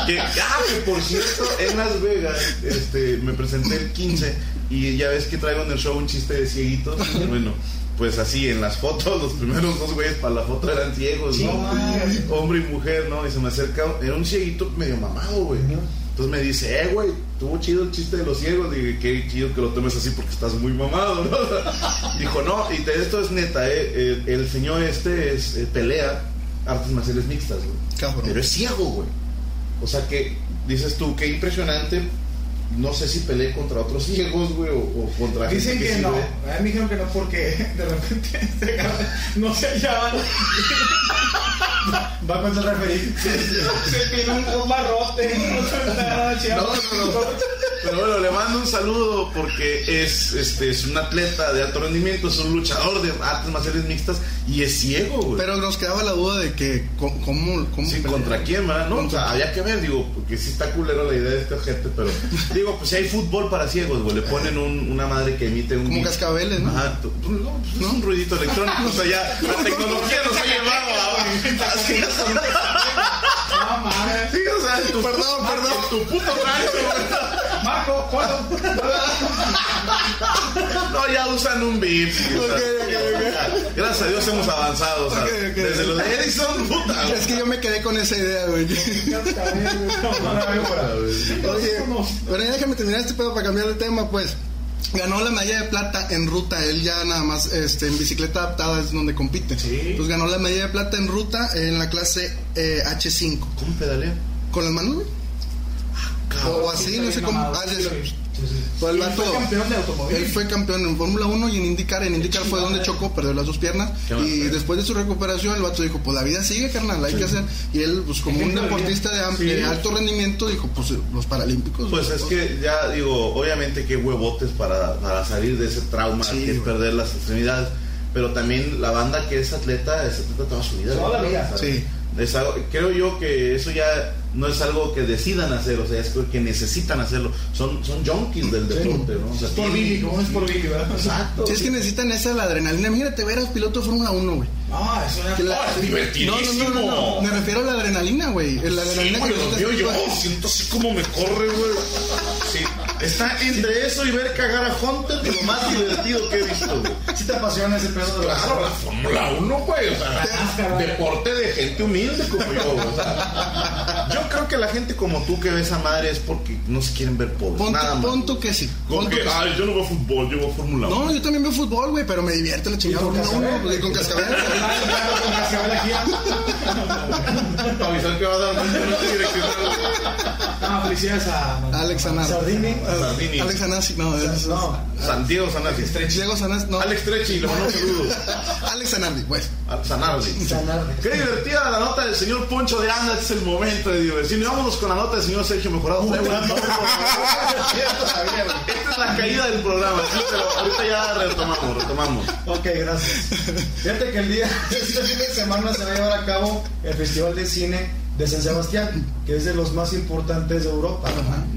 Que, ah, que por cierto, en Las Vegas este, me presenté el 15 y ya ves que traigo en el show un chiste de cieguitos. Bueno, pues así en las fotos, los primeros dos güeyes para la foto eran ciegos, ¿no? Hombre y mujer, ¿no? Y se me acerca, era un cieguito medio mamado, güey. Entonces me dice, eh, güey, tuvo chido el chiste de los ciegos. Dije, qué chido que lo tomes así porque estás muy mamado, ¿no? Dijo, no, y te- esto es neta, ¿eh? El, el señor este es, eh, pelea artes marciales mixtas, güey. Cabrón. Pero es ciego, güey. O sea que dices tú, qué impresionante. No sé si peleé contra otros ciegos, güey, o, o contra Dicen gente que sí no. ve. A mí me dijeron que no porque de repente se no se hallaban. Va con el referí. Se tiene un, un barrote. No, se No, no, no. Pero bueno, le mando un saludo porque es, este, es un atleta de alto rendimiento, es un luchador de artes marciales mixtas y es ciego, güey. Pero nos quedaba la duda de que, ¿cómo? cómo, cómo Sí, pelea? ¿contra quién, verdad? No, o sea, había que ver, digo, porque sí está culero la idea de esta gente, pero digo, pues si hay fútbol para ciegos, güey, le ponen un- una madre que emite un... Como cascabeles, ¿no? Ajá, tú- no, pues es un ruidito electrónico, o sea, ya la tecnología nos ha llevado a... No mames. sí, o sea, tu, Perdón, perdón. Tu puto rancho, No, ya usan un ok, Gracias a Dios hemos avanzado, o sea, desde los de Edison, puta. Es que yo me quedé con esa idea, güey. Oye, bueno, ya déjame terminar este pedo para cambiar de tema, pues. Ganó la medalla de plata en ruta, él ya nada más este, en bicicleta adaptada es donde compite. Sí. Pues ganó la medalla de plata en ruta en la clase eh, H5. ¿Cómo pedalea? ¿Con las manos, güey? O así, no sé cómo. Ah, sí, sí. Pues el vato- fue campeón de automóvil. Él fue campeón en Fórmula 1 y en IndyCar. En IndyCar fue donde chocó, perdió las dos piernas. Qué Y después de su recuperación, el vato dijo: Pues la vida sigue, carnal, hay que hacer. Y él, pues como un deportista de, Sí. de alto rendimiento, dijo: Pues los paralímpicos. Pues es que ya digo, obviamente que huevotes para, para salir de ese trauma Sí, que es perder las extremidades. Pero también la banda que es atleta, es atleta toda su vida. Toda la vida. Sí. es algo- creo yo que eso ya no es algo que decidan hacer, o sea, es que necesitan hacerlo. Son, son junkies del deporte, ¿no? O sea, Es por tienen- Billy, como es por Billy, ¿verdad? Exacto. Sí, es que necesitan esa la adrenalina. Imagínate ver a los pilotos de Fórmula 1, güey. No, es una. Que la- Ah, es divertidísimo. No, no, no, no, no. Me refiero a la adrenalina, güey. La Sí, adrenalina güey, que lo necesitas- veo yo, siento así como me corre, güey. Sí, está entre eso y ver cagar a Hunter lo más divertido que he visto, güey. ¿Sí te apasiona ese pedo de la Claro, la Fórmula 1, güey. O sea, deporte de gente humilde como yo, güey. O sea, yo creo que la gente como tú que ve esa madre es porque no se quieren ver pobres. Pon, nada más. pon tú que sí. Como Pon tú que, que sí. ay, yo no veo fútbol, yo veo Fórmula 1. No, yo también veo fútbol, güey, pero me divierte la chingada Fórmula 1 cascabel, y con cascabel. con cascabel aquí. Para avisar que va a dar un minuto direccional. No, felicidades a. Alex Anasi. Sardini. Sardini. Alex Anasi, no, es, No, Santiago Sanardi. Diego Sanasi, no. Alex Trechi, le mando saludos. Alex Anardi, güey. A Sanardi. Sanardi. Qué divertida la nota del señor Poncho de Anda, este es el momento de diversión. Y vámonos con la nota del señor Sergio Mejorado. Esta es la caída del programa, sí, pero ahorita ya retomamos, retomamos. Ok, gracias. Fíjate que el día, este fin de semana se va a llevar a cabo el Festival de Cine de San Sebastián, que es de los más importantes de Europa.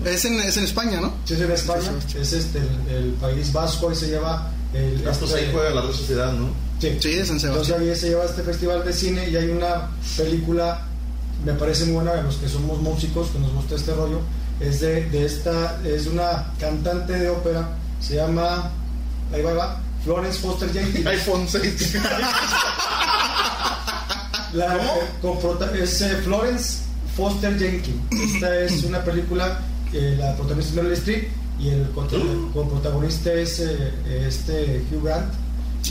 Es en, es en España, ¿no? Sí, es en España, es este, el, el país vasco y se lleva el... Pues ahí este- juega la red sociedad, ¿no? Sí, Sí, de San Entonces Sebastián. ahí se lleva este festival de cine y hay una película, me parece muy buena, a los que somos músicos, que nos gusta este rollo, es de, de esta, es una cantante de ópera, se llama, ahí va, ahí va, Florence Foster Jenkins. iPhone 6. La, eh, prota- es eh, Florence Foster Jenkins. Esta es una película, eh, la protagonista es Meryl Streep y el co- con protagonista es eh, este Hugh Grant.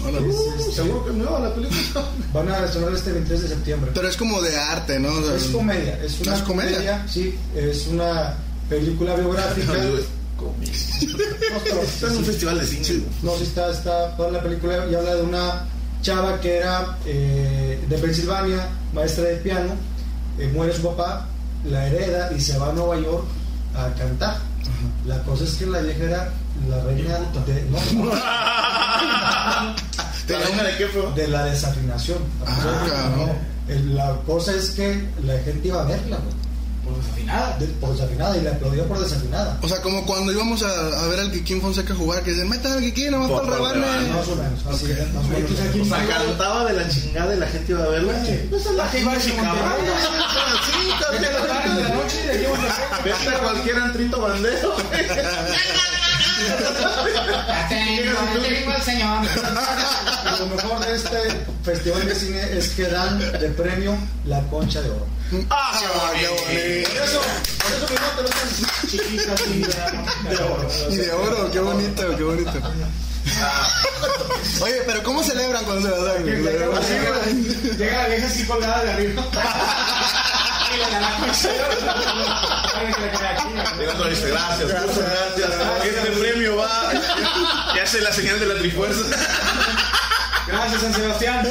Hola. Uh, este, Seguro que nueva la película. van a estrenar este 23 de septiembre. Pero es como de arte, ¿no? O sea, Es comedia, es una ¿Es comedia? comedia, sí, es una película biográfica. No, Está en un festival de cine. no, sí está, está toda la película y habla de una chava que era eh, de Pensilvania, maestra de piano, eh, muere su papá, la hereda y se va a Nueva York a cantar. La cosa es que la vieja era la reina de, no, ¿La reina de qué fue? de la desafinación. Ah, cabrón. El- La cosa es que la gente iba a verla, güey, Por desafinada. de- por desafinada y la aplaudió por desafinada. O sea, como cuando íbamos a, a ver al Kikín Fonseca jugar, que dicen, metan al Kikín, nomás Por para el rebane. Más o menos, así es, más o menos. O sea, cantaba de la chingada y la gente iba a verla. Pues es la que iba a. Sí, a Monterrey. Vete a cualquier antrito bandero. Tengo el señor. Lo mejor de este festival de cine es que dan de premio la concha de oro. ¡Ah, qué bonito! Por eso, por eso es tan chiquita así de, de oro. Y de oro, qué bonito, qué bonito. Oye, pero ¿cómo celebran cuando se las dan? Llega la vieja así colgada de arriba. Y gracias, muchas gracias. Este premio va. Ya hace la señal de la trifuerza. Gracias, San Sebastián.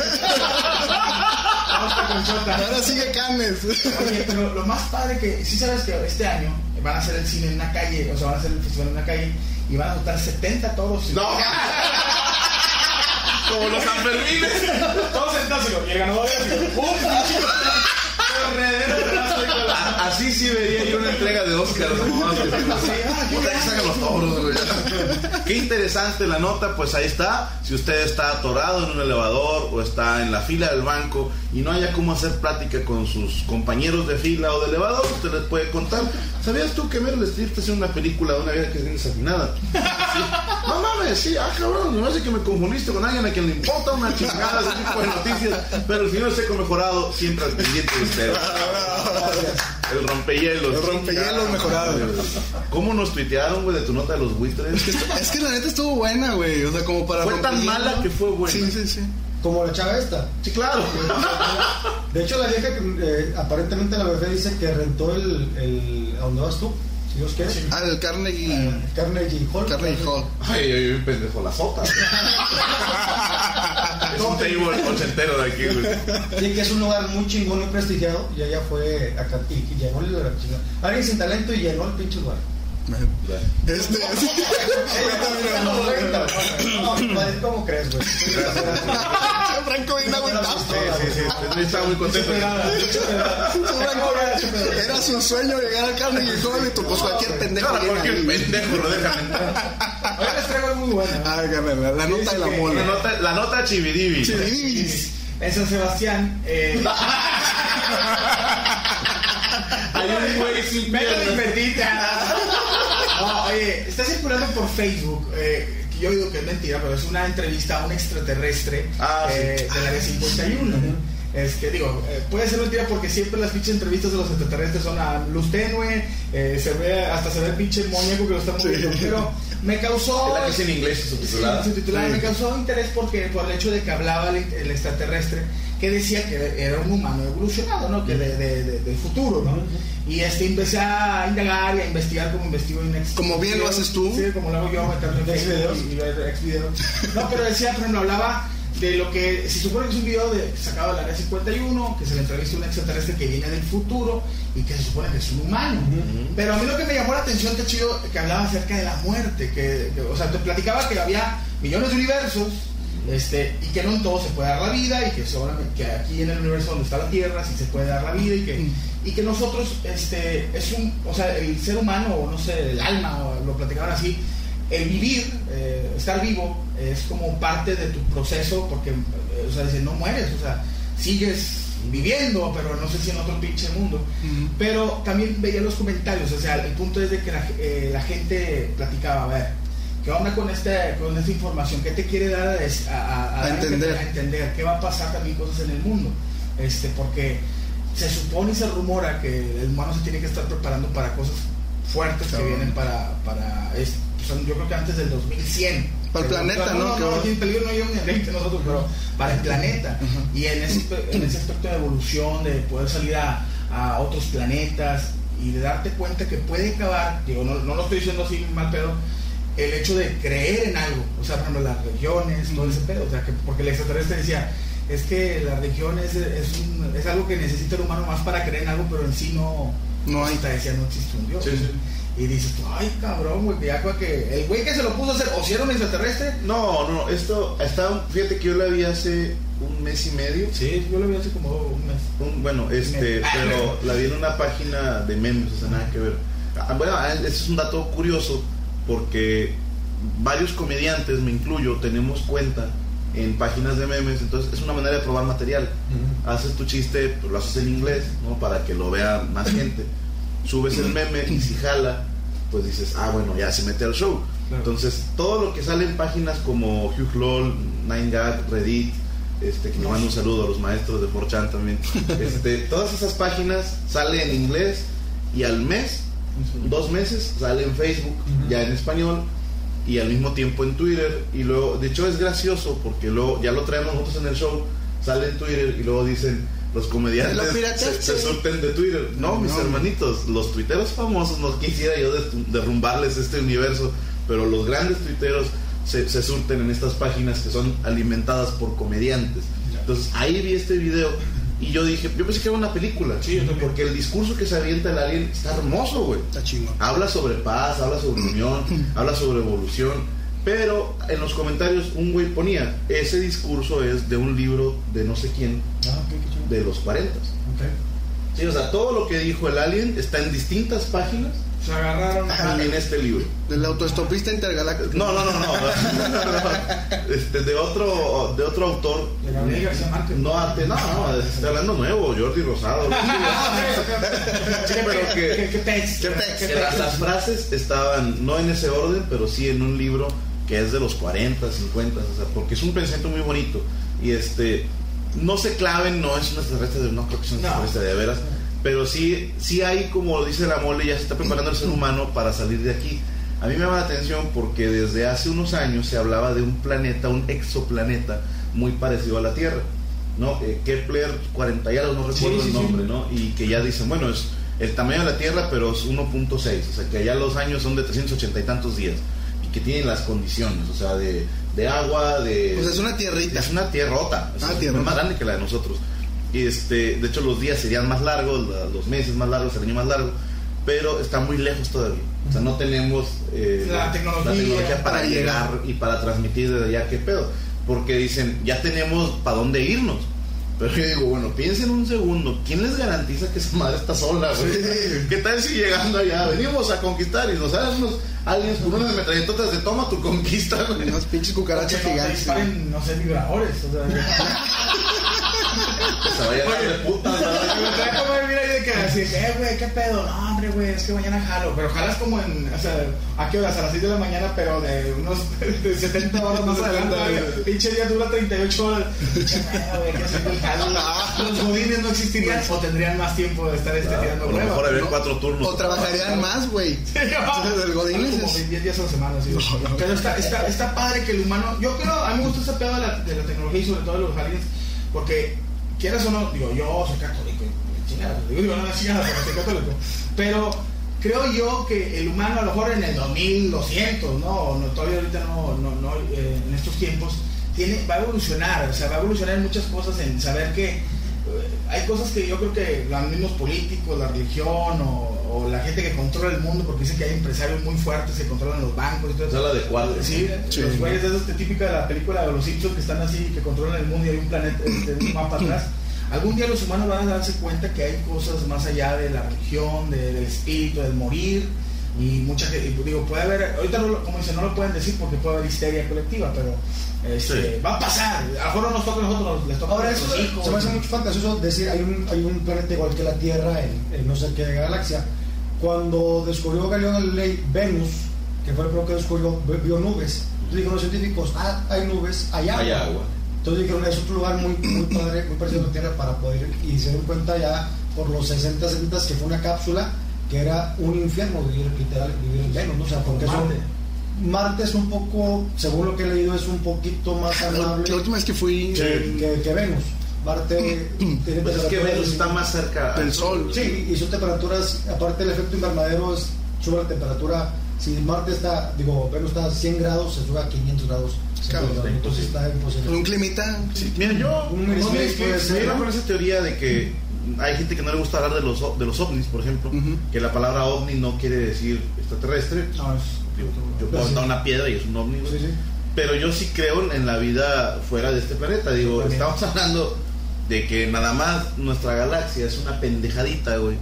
Vamos con Conchota. Ahora sigue Canes. Oye, pero lo más padre que, sí sabes que este año van a hacer el cine en una calle, o sea, van a hacer el festival en una calle y van a soltar 70 toros. No. Como los Sanfermines. Todos sentados y y el ganador es. Así sí vería yo una entrega de Oscar. ¿no? Que sí, Puta, que sacan los toros, güey. Qué interesante la nota, pues ahí está. Si usted está atorado en un elevador o está en la fila del banco y no haya cómo hacer plática con sus compañeros de fila o de elevador, usted les puede contar. ¿Sabías tú que Meryl Streep está haciendo una película de una vieja que es bien desafinada? Sí. No mames, sí, ah cabrón, no sé que me confundiste con alguien a quien le importa una chingada ese tipo de noticias, pero el señor Seco Mejorado siempre al pendiente de usted. El rompehielos. El rompehielos mejorado. ¿Cómo nos tuitearon, güey, de tu nota de los buitres? Es que la neta estuvo buena, güey. O sea, como para. Fue tan mala que fue buena. Sí, sí, sí. Como la chava esta. Sí, claro. De hecho, la vieja, que, eh, aparentemente la bebé dice que rentó el, el. ¿A dónde vas tú? Dios quiere. Ah, el Carnegie. Eh, Carnegie Hall. Carnegie Hall. Ay, ay, ay, pendejo, la sota. es un table ochentero de aquí, güey. Sí, que es un lugar muy chingón, muy prestigiado. Y ella fue acá y, y llenó el la chingada. Alguien sin talento y llenó el pinche lugar. Este. ¿cómo crees, güey? Franco bien agüitado. Sí, sí, sí. Estaba muy contento. Era su sueño llegar al Hall y tú, pues cualquier pendejo. Cualquier pendejo lo dejan entrar. Hoy les traigo muy. Ah, carnal, la, nota de la La mola. la nota chividivi. Chividibis. En San Sebastián, eh, Hay un güey sin Vete No, oye, está circulando por Facebook, eh, que yo digo que es mentira, pero es una entrevista a un extraterrestre Ah, eh, del área 51. Es que digo, eh, puede ser mentira porque siempre las pinches entrevistas de los extraterrestres son a luz tenue, eh, se ve, hasta se ve el pinche muñeco que lo está moviendo, pero me causó... La que es en inglés subtitulada. Sí, subtitulada. Me causó interés porque por el hecho de que hablaba el, el extraterrestre que decía que era un humano evolucionado, ¿no? Que de, de- de- del futuro, ¿no? Y este empecé a indagar y a investigar como investigo en ex Como bien lo haces tú. Sí, como lo hago yo, meterme en Ex videos. y, y ver ex videos. No, pero decía, por ejemplo, hablaba de lo que se supone que es un video de, sacado del área 51, que se le entrevista a un extraterrestre que viene del futuro y que se supone que es un humano. Pero a mí lo que me llamó la atención, qué chido, que hablaba acerca de la muerte, que, que- o sea, te platicaba que había millones de universos, este, y que no en todo se puede dar la vida, y que solamente que aquí en el universo donde está la Tierra sí se puede dar la vida, y que, y que nosotros, este, es un, o sea, el ser humano, o no sé, el alma, o lo platicaban así, el vivir, eh, estar vivo, es como parte de tu proceso, porque, eh, o sea, dice, no mueres, o sea, sigues viviendo, pero no sé si en otro pinche mundo. Pero también veía los comentarios, o sea, el punto es de que la, eh, la gente platicaba, a ver, ¿qué onda con, este, con esta información? ¿Qué te quiere dar a, a- a- a A dar entender. a entender? ¿Qué va a pasar también cosas en el mundo? Este, porque se supone y se rumora que el humano se tiene que estar preparando para cosas fuertes que vienen para, para es- son- yo creo que antes del 2100. Para el planeta, no, ¿no? No, no, en peligro no llegamos ni a 20 nosotros, pero para el planeta. Y en ese, en ese aspecto de evolución, de poder salir a, a otros planetas y de darte cuenta que puede acabar, digo, no, no lo estoy diciendo así mal pedo, el hecho de creer en algo, o sea, por ejemplo, las religiones, todo ese pedo, o sea, que porque el extraterrestre decía, es que la religión es, es, un- es algo que necesita el humano más para creer en algo, pero en sí no, No hay. hasta decía, no existe un Dios. Sí, sí. Y dices tú, ay cabrón, güey, que ya fue que el güey que se lo puso a hacer, o si era un extraterrestre, No, no, esto está. Fíjate que yo la vi hace un mes y medio. sí, yo lo vi hace como un mes. Un- bueno, este, Me- pero la vi en una página de memes, o sea, nada que ver. Ah, Bueno, ah, ese es un dato curioso porque varios comediantes, me incluyo, tenemos cuenta en páginas de memes, entonces es una manera de probar material. Haces tu chiste, pues, lo haces en inglés, ¿no? Para que lo vea más gente. Subes el meme y si jala, pues dices, ah, bueno, ya se mete al show. Claro. Entonces, todo lo que sale en páginas como Hugh LOL, 9gag, Reddit, este, que me mando un saludo a los maestros de 4chan también. Este, todas esas páginas salen en inglés y al mes, dos meses, sale en Facebook, ya en español, y al mismo tiempo en Twitter. Y luego, de hecho es gracioso porque luego ya lo traemos nosotros en el show, sale en Twitter y luego dicen los Lo comediantes se, se surten de Twitter. No, mis No. hermanitos, los tuiteros famosos, no quisiera yo derrumbarles este universo, pero los grandes tuiteros se, se surten en estas páginas que son alimentadas por comediantes. Entonces ahí vi este video y yo dije, yo pensé que era una película, porque el discurso que se avienta el alien está hermoso, güey. Está chingón. Habla sobre paz, habla sobre unión, habla sobre evolución. Pero en los comentarios un güey ponía, ese discurso es de un libro de no sé quién, Ah, ok, qué chido. de los 40. Ok. Sí, o sea, todo lo que dijo el alien está en distintas páginas Se agarraron a en este libro. Del autoestopista intergaláctico. No, no, no, no. no. Este, de otro, de otro autor. de Gabriel García Márquez. No, no, no, estoy hablando nuevo, Jordi Rosado. Sí, pero que, ¿Qué, qué pex? ¿Qué pex? que las, las frases estaban no en ese orden, pero sí en un libro que es de los 40, 50, o sea, porque es un pensamiento muy bonito. Y este, no se claven, no es un extraterrestre, de- no creo que sea un No. extraterrestre de veras, Pero sí, sí hay, como dice la mole, ya se está preparando el ser humano para salir de aquí. A mí me llama la atención porque desde hace unos años se hablaba de un planeta, un exoplaneta muy parecido a la Tierra, ¿no? Eh, Kepler 40 y algo, no recuerdo Sí, sí, el nombre, sí. ¿no? Y que ya dicen, bueno, es el tamaño de la Tierra, pero es 1.6, o sea que allá los años son de 380 y tantos días y que tienen las condiciones, o sea, de, de agua, de... Sea, es una tierrita. Es una tierrota, es, Ah, es tierrota. más grande que la de nosotros. Y este, de hecho los días serían más largos, la- los meses más largos, el año más largo, pero está muy lejos todavía. O sea, no tenemos eh, La tecnología para, para llegar y para transmitir desde allá qué pedo. Porque dicen, ya tenemos para dónde irnos. Pero yo digo, bueno, piensen un segundo, ¿quién les garantiza que esa madre está sola? güey? ¿Qué tal si llegando allá venimos a conquistar y nos salen unos aliens con unas metralletotas de toma tu conquista? güey"? Unas pinches cucarachas Que no gigantes. disparen, no sé, vibradores. O sea, Que se vayan a dar de putas, así, eh, güey, ¿qué pedo? No, hombre, güey, es que mañana jalo. Pero jalas como en, o sea, ¿a qué horas? A las 6 de la mañana, pero de unos de 70 horas más adelante. güey. Pinche día dura 38 horas. Pinche pedo, güey, que haciendo el jalo. Los godines no existirían o tendrían más tiempo de estar este, tirando A lo mejor cuatro turnos. O trabajarían más, güey. El Godínez Como es- 10 días a la semana, sí. Pero está, está, está padre que el humano. Yo creo, a mí me gusta ese pedo de la, de la tecnología y sobre todo de los aliens, porque quieras o no, digo, yo soy católico, chingada, digo, digo, no, no, chingada, pero soy católico. Pero creo yo que el humano, a lo mejor en el 2200, ¿no? no todavía ahorita no, no, no eh, en estos tiempos, tiene, va a evolucionar, o sea, va a evolucionar en muchas cosas, en saber que eh, hay cosas que yo creo que los mismos políticos, la religión o, o la gente que controla el mundo, porque dicen que hay empresarios muy fuertes que controlan los bancos y todo Es eso. la de cuadros. Sí, Sí. los güeyes de típica de la película de los Simpsons que están así, que controlan el mundo y hay un planeta, este, un mapa atrás. Algún día los humanos van a darse cuenta que hay cosas más allá de la religión, de- del espíritu, del morir. Y mucha gente, digo, puede haber, ahorita no lo- como dicen, no lo pueden decir porque puede haber histeria colectiva, pero este, Sí. va a pasar. A lo mejor no nos toca a nosotros, les toca Ahora, a eso hijos. se me hace mucho fantasioso decir, hay un, hay un planeta igual que la Tierra en, en no sé qué galaxia. Cuando descubrió Galileo Galilei Venus, que fue el primero que descubrió, vio nubes. Entonces dijeron los científicos, ah, hay nubes, hay agua. Hay agua. Entonces dijeron, es otro lugar muy, muy padre, muy parecido a la Tierra para poder ir. Y se dieron cuenta ya por los 60, 70 que fue una cápsula que era un infierno vivir, literal, vivir en Venus, ¿no? O sea, porque son... Marte. Marte es un poco, según lo que he leído, es un poquito más amable la última vez que fui Sí. que, que Venus. Marte tiene Pues es que Venus está más cerca del sol. Sí, y sus temperaturas, aparte del efecto invernadero, es, sube la temperatura. Si Marte está, digo, Venus está a 100 grados, se sube a 500 grados. Claro, entonces está imposible. Un climita. Sí, mira, yo Un no Will me iba esa teoría de que hay gente que no le gusta hablar de los, de los ovnis, por ejemplo, que la palabra ovni no quiere decir extraterrestre. No, es- Digo, yo puedo Sí. aventar una piedra y es un ovni, güey. Sí, sí. pero yo sí creo en la vida fuera de este planeta. Digo, estamos hablando de que nada más nuestra galaxia es una pendejadita, güey.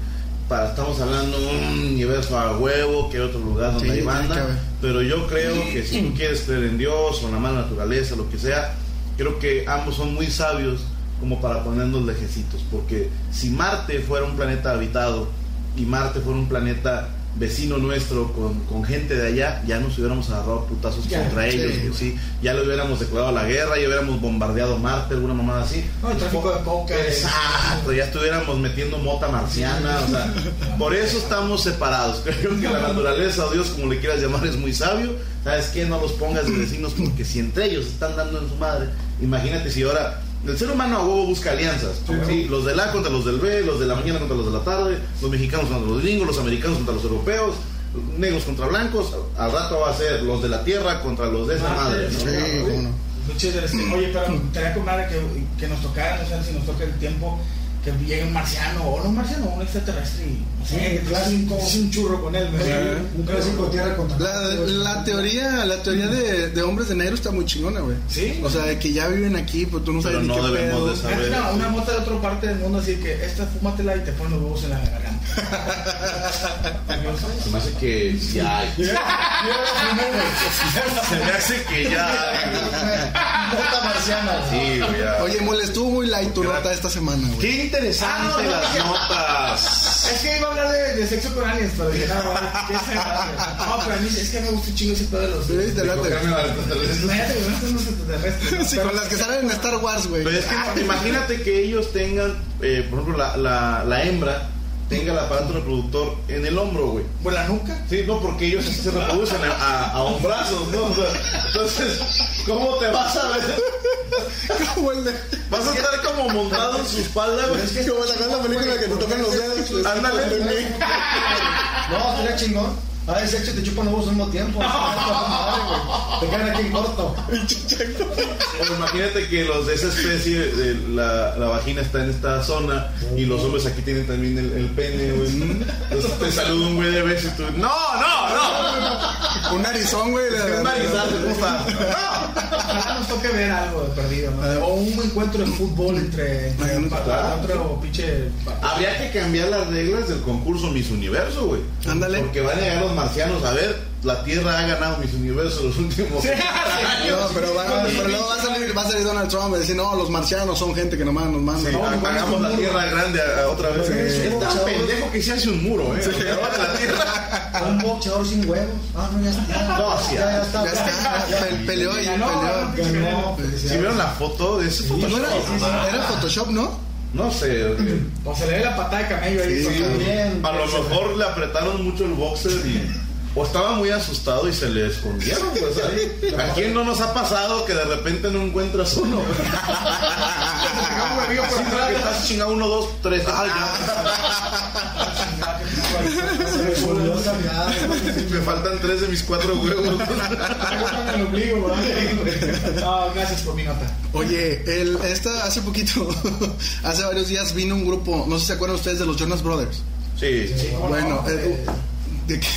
Para, estamos hablando de un universo a huevo, que hay otro lugar donde Sí, hay banda. Pero yo creo que si tú quieres creer en Dios o en la mala naturaleza, lo que sea, creo que ambos son muy sabios como para ponernos lejecitos. Porque si Marte fuera un planeta habitado y Marte fuera un planeta vecino nuestro con, con gente de allá, ya nos hubiéramos agarrado putazos Ya, contra sí. ellos, sí. ya le hubiéramos declarado la guerra, ya hubiéramos bombardeado Marte, alguna mamada así. No, el tráfico de coca. Exacto, ya estuviéramos metiendo mota marciana, o sea, por eso estamos separados. Creo que la naturaleza o Dios, como le quieras llamar, es muy sabio. ¿Sabes qué? No los pongas de vecinos porque si entre ellos están dando en su madre, imagínate si ahora el ser humano a huevo busca alianzas. ¿sí? Los del A contra los del B, los de la mañana contra los de la tarde, los mexicanos contra los gringos, los americanos contra los europeos, negros contra blancos. Al rato va a ser los de la tierra contra los de esa madre. ¿no? Sí, no. Oye, pero estaría con madre que, que nos tocara, no sé si nos toca el tiempo, que llegue un marciano, o no un marciano, un extraterrestre, y Sí, hagas un, churro con él, ¿no? Un clásico de tierra contra La, la teoría, la teoría de, de hombres de negro está muy chingona, güey. ¿Sí? O sea, de que ya viven aquí, pues tú no Pero sabes ni no qué debemos pedo. de saber. Una, una mota de otra parte del mundo, así que esta fúmatela y te ponen los huevos en la garganta. Se me hace que ya hay. Se me hace que ya. Mota marciana. Sí, güey. Oye, mole, estuvo muy light tu nota esta semana, güey. Interesante Ah, no, no, las notas. Es que iba a hablar de, de sexo con aliens, pero dije, no, no, pero a mí es que me gusta un chingo ese pedo de los... Sí, te De late. cogerme a las extraterrestres. Imagínate que no extraterrestres. Sí, con las que salen en Star Wars, güey. Pero es que imagínate que ellos tengan, eh, por ejemplo, la, la, la hembra tenga el aparato reproductor en el hombro, güey. ¿Por la nuca? Sí, no, porque ellos se reproducen a, a, ¿no? O sea, entonces, ¿cómo te vas a ver? Como el de. Vas a estar como montado en su espalda, güey. Como la la película que te tocan los dedos. Ándale. No, estaría chingón. Ah, ese hecho te chupan los huevos al mismo tiempo. Te quedan aquí en corto. O imagínate que los de esa especie, de la, la vagina está en esta zona y los hombres aquí tienen también el, el pene, güey. Entonces te saluda un güey de y tú, ¡No, no, no! Un narizón, güey. Es que un narizazo, ¿cómo está? Ojalá nos toque ver algo de perdido, ¿no? O un encuentro de fútbol entre, claro. otro pinche. Habría que cambiar las reglas del concurso Miss Universo, güey. Ándale. Porque van a llegar los marcianos a ver, la Tierra ha ganado Miss Universo los últimos Sí, 70 años. No, pero, va- pero luego va a, salir, va a salir Donald Trump y decir, no, los marcianos son gente que nomás nos manda. Sí, No, ha- hagamos la Tierra grande a- a otra vez. Sí. Es tan pendejo que se hace un muro, ¿eh? La Tierra. Un boxeador sin huevos. Ah, no, ya está. No, sí, ya, ya está. ya está, pe- peleó y peleó. ¿Sí vieron la foto de ese ¿No Photoshop? era, era Photoshop, ¿no? No sé. O se le ve la patada de camello ahí. Sí. Bien. A lo mejor le apretaron mucho el boxer y. O estaba muy asustado y se le escondieron, pues ahí. ¿A quién no nos ha pasado que de repente no encuentras uno? Que estás chingado uno, dos, tres. Ah, Me faltan tres de mis cuatro huevos. No, gracias por mi nota. Oye, el, esta hace poquito, hace varios días vino un grupo, no sé si se acuerdan ustedes de los Jonas Brothers. Sí. Bueno, eh, ¿de qué?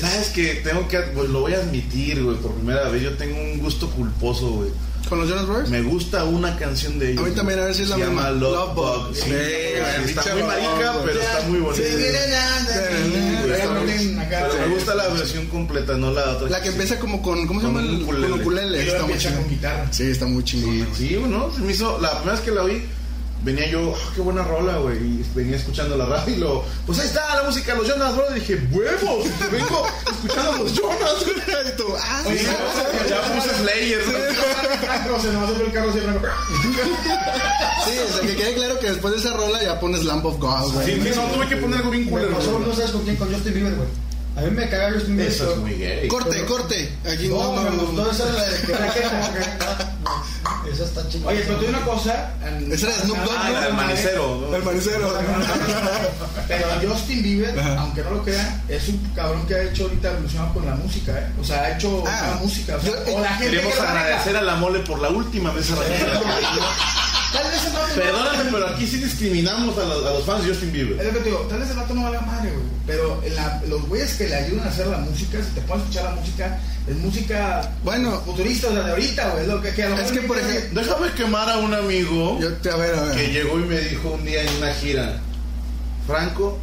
¿Sabes que Tengo que. Pues lo voy a admitir, güey, por primera vez. Yo tengo un gusto culposo, güey. ¿Con los Jonas Brothers? Me gusta una canción de ellos. A mí también, a ver si es la Se misma. llama Love Love Bug. Bug. Sí, Sí, güey, está muy marica, pero está muy. Sí, Pero me gusta la versión completa, no la otra. La que empieza como con, ¿cómo se llama? Con ukulele. Está muy chingón. con guitarra. Sí, está muy chingón. Sí, sí, bueno, se me hizo. La primera vez que la oí, venía yo, "Ah, qué buena rola, güey. Y venía escuchando la radio y lo. Pues ahí está la música de los Jonas Brothers. Y dije, huevos, vengo escuchando a los Jonas. Y tú, ah, sí, Oye, sí, ya puse Slayer. Franco, se nos hace el carro siempre. Sí, o sea, que quede claro que después de esa rola ya pones Lamp of God, güey. Sí, no tuve que poner algo bien culero. pasó, no sabes con quién, con Justin Bieber, güey. A mí me caga Justin Bieber. Eso es muy gay. Corte, corte. Aquí no, No, no, me no. gustó esa la de que era que como que- Esa está chingada. Oye, pero te digo una cosa. Esa era Snoop Dogg, Ah, ¿no? el manicero. ¿no? El manicero. Pero Justin Bieber, Ajá. aunque no lo crean, es un cabrón que ha hecho ahorita evolucionado con la música, ¿eh? O sea, ha hecho Ah. buena música. O, sea, Yo- o la gente Queremos que agradecer a la mole por la última vez a Tal vez el vato no- Perdóname, pero aquí sí discriminamos a los, a los fans de Justin Bieber. Es lo que te digo, tal vez el vato no vale madre, güey. Pero en la- los güeyes que le ayudan a hacer la música, si te puedes escuchar la música, es música Bueno. futurista, o sea, de ahorita, güey. Es lo que, que a lo Es que, por ejemplo, Déjame quemar a un amigo Yo te, a ver, a que llegó y me dijo un día en una gira, Franco,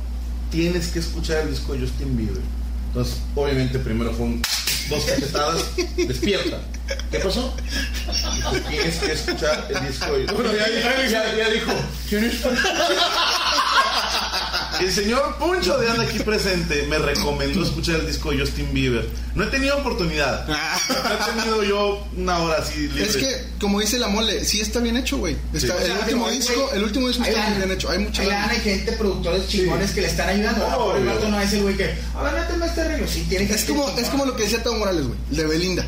tienes que escuchar el disco de Justin Bieber. Entonces, obviamente, primero fue un- dos cachetadas, despierta. ¿Qué pasó? Tienes que escuchar el disco de Bueno, ya, ya- ya- ya dijo. El señor Puncho de Anda aquí presente me recomendó escuchar el disco de Justin Bieber. No he tenido oportunidad. No he tenido yo una hora así libre. Es que, como dice la mole, sí está bien hecho, güey. Sí. El O sea, último disco, el último disco está bien hecho. Hay mucha lana, hay gente, productores chingones que le están ayudando. Obvio. vato no es el güey que, a ver, méteme este arreglo. Sí, tiene que Es como, es como lo que decía Tavo Morales, güey. De Belinda.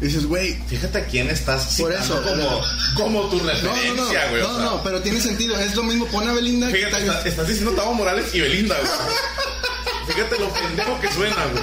Y dices, güey. Fíjate a quién estás Por eso, como, como tu No, no, referencia, no. güey. No, no, pero tiene sentido. Es lo mismo. Pon a Belinda. que Fíjate, está- estás, estás diciendo Tavo Morales y Belinda, güey. Fíjate lo pendejo que suena, güey.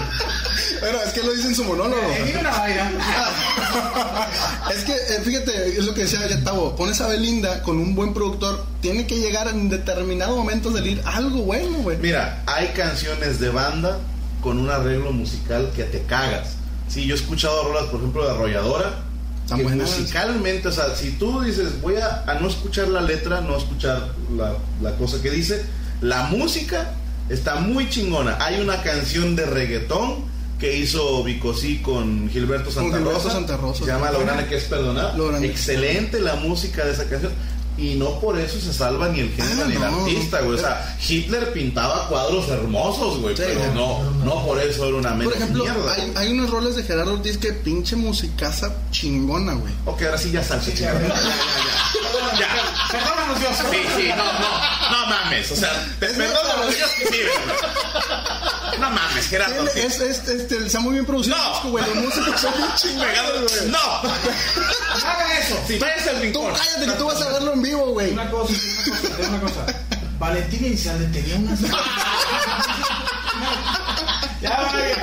Bueno, es que lo dice en su monólogo. Eh. Es que, eh, fíjate, es lo que decía ya Tavo. Pones a Belinda con un buen productor. Tiene que llegar en determinado momento a salir algo bueno, güey. Mira, hay canciones de banda con un arreglo musical que te cagas. Sí, yo he escuchado rolas, por ejemplo, de Arrolladora. Buenas. musicalmente, o sea, si tú dices, voy a, a no escuchar la letra, no escuchar la, la cosa que dice, la música está muy chingona. Hay una canción de reggaetón que hizo Bicosí con Gilberto Santa Gilberto Rosa. Santa Rosa. Se llama Lo grande que es perdonar. Excelente la música de esa canción. Y no por eso se salva ni el género Ah, ni el no. artista, güey. O sea, Hitler pintaba cuadros hermosos, güey, Sí, pero no, no por eso era una Por menos ejemplo, mierda. hay, hay unos roles de Gerardo Ortiz que pinche musicaza chingona, güey. Ok, ahora sí ya salsa, chingada. Ya, ya, ya. Ya. Perdónanos, Dios. Sí, sí, no, no, no mames. O sea, te neta. Dios que sí, güey. No mames, Gerardo. Él- Ortiz. es, es- este, está muy bien producido, No. güey. Los músicos son bien chingados, güey. No, Hagan eso. traes el Tú rincón. cállate que tú vas a verlo en vivo, güey. Una cosa, una cosa, una cosa. Valentín Elizalde tenía unas. ya, güey.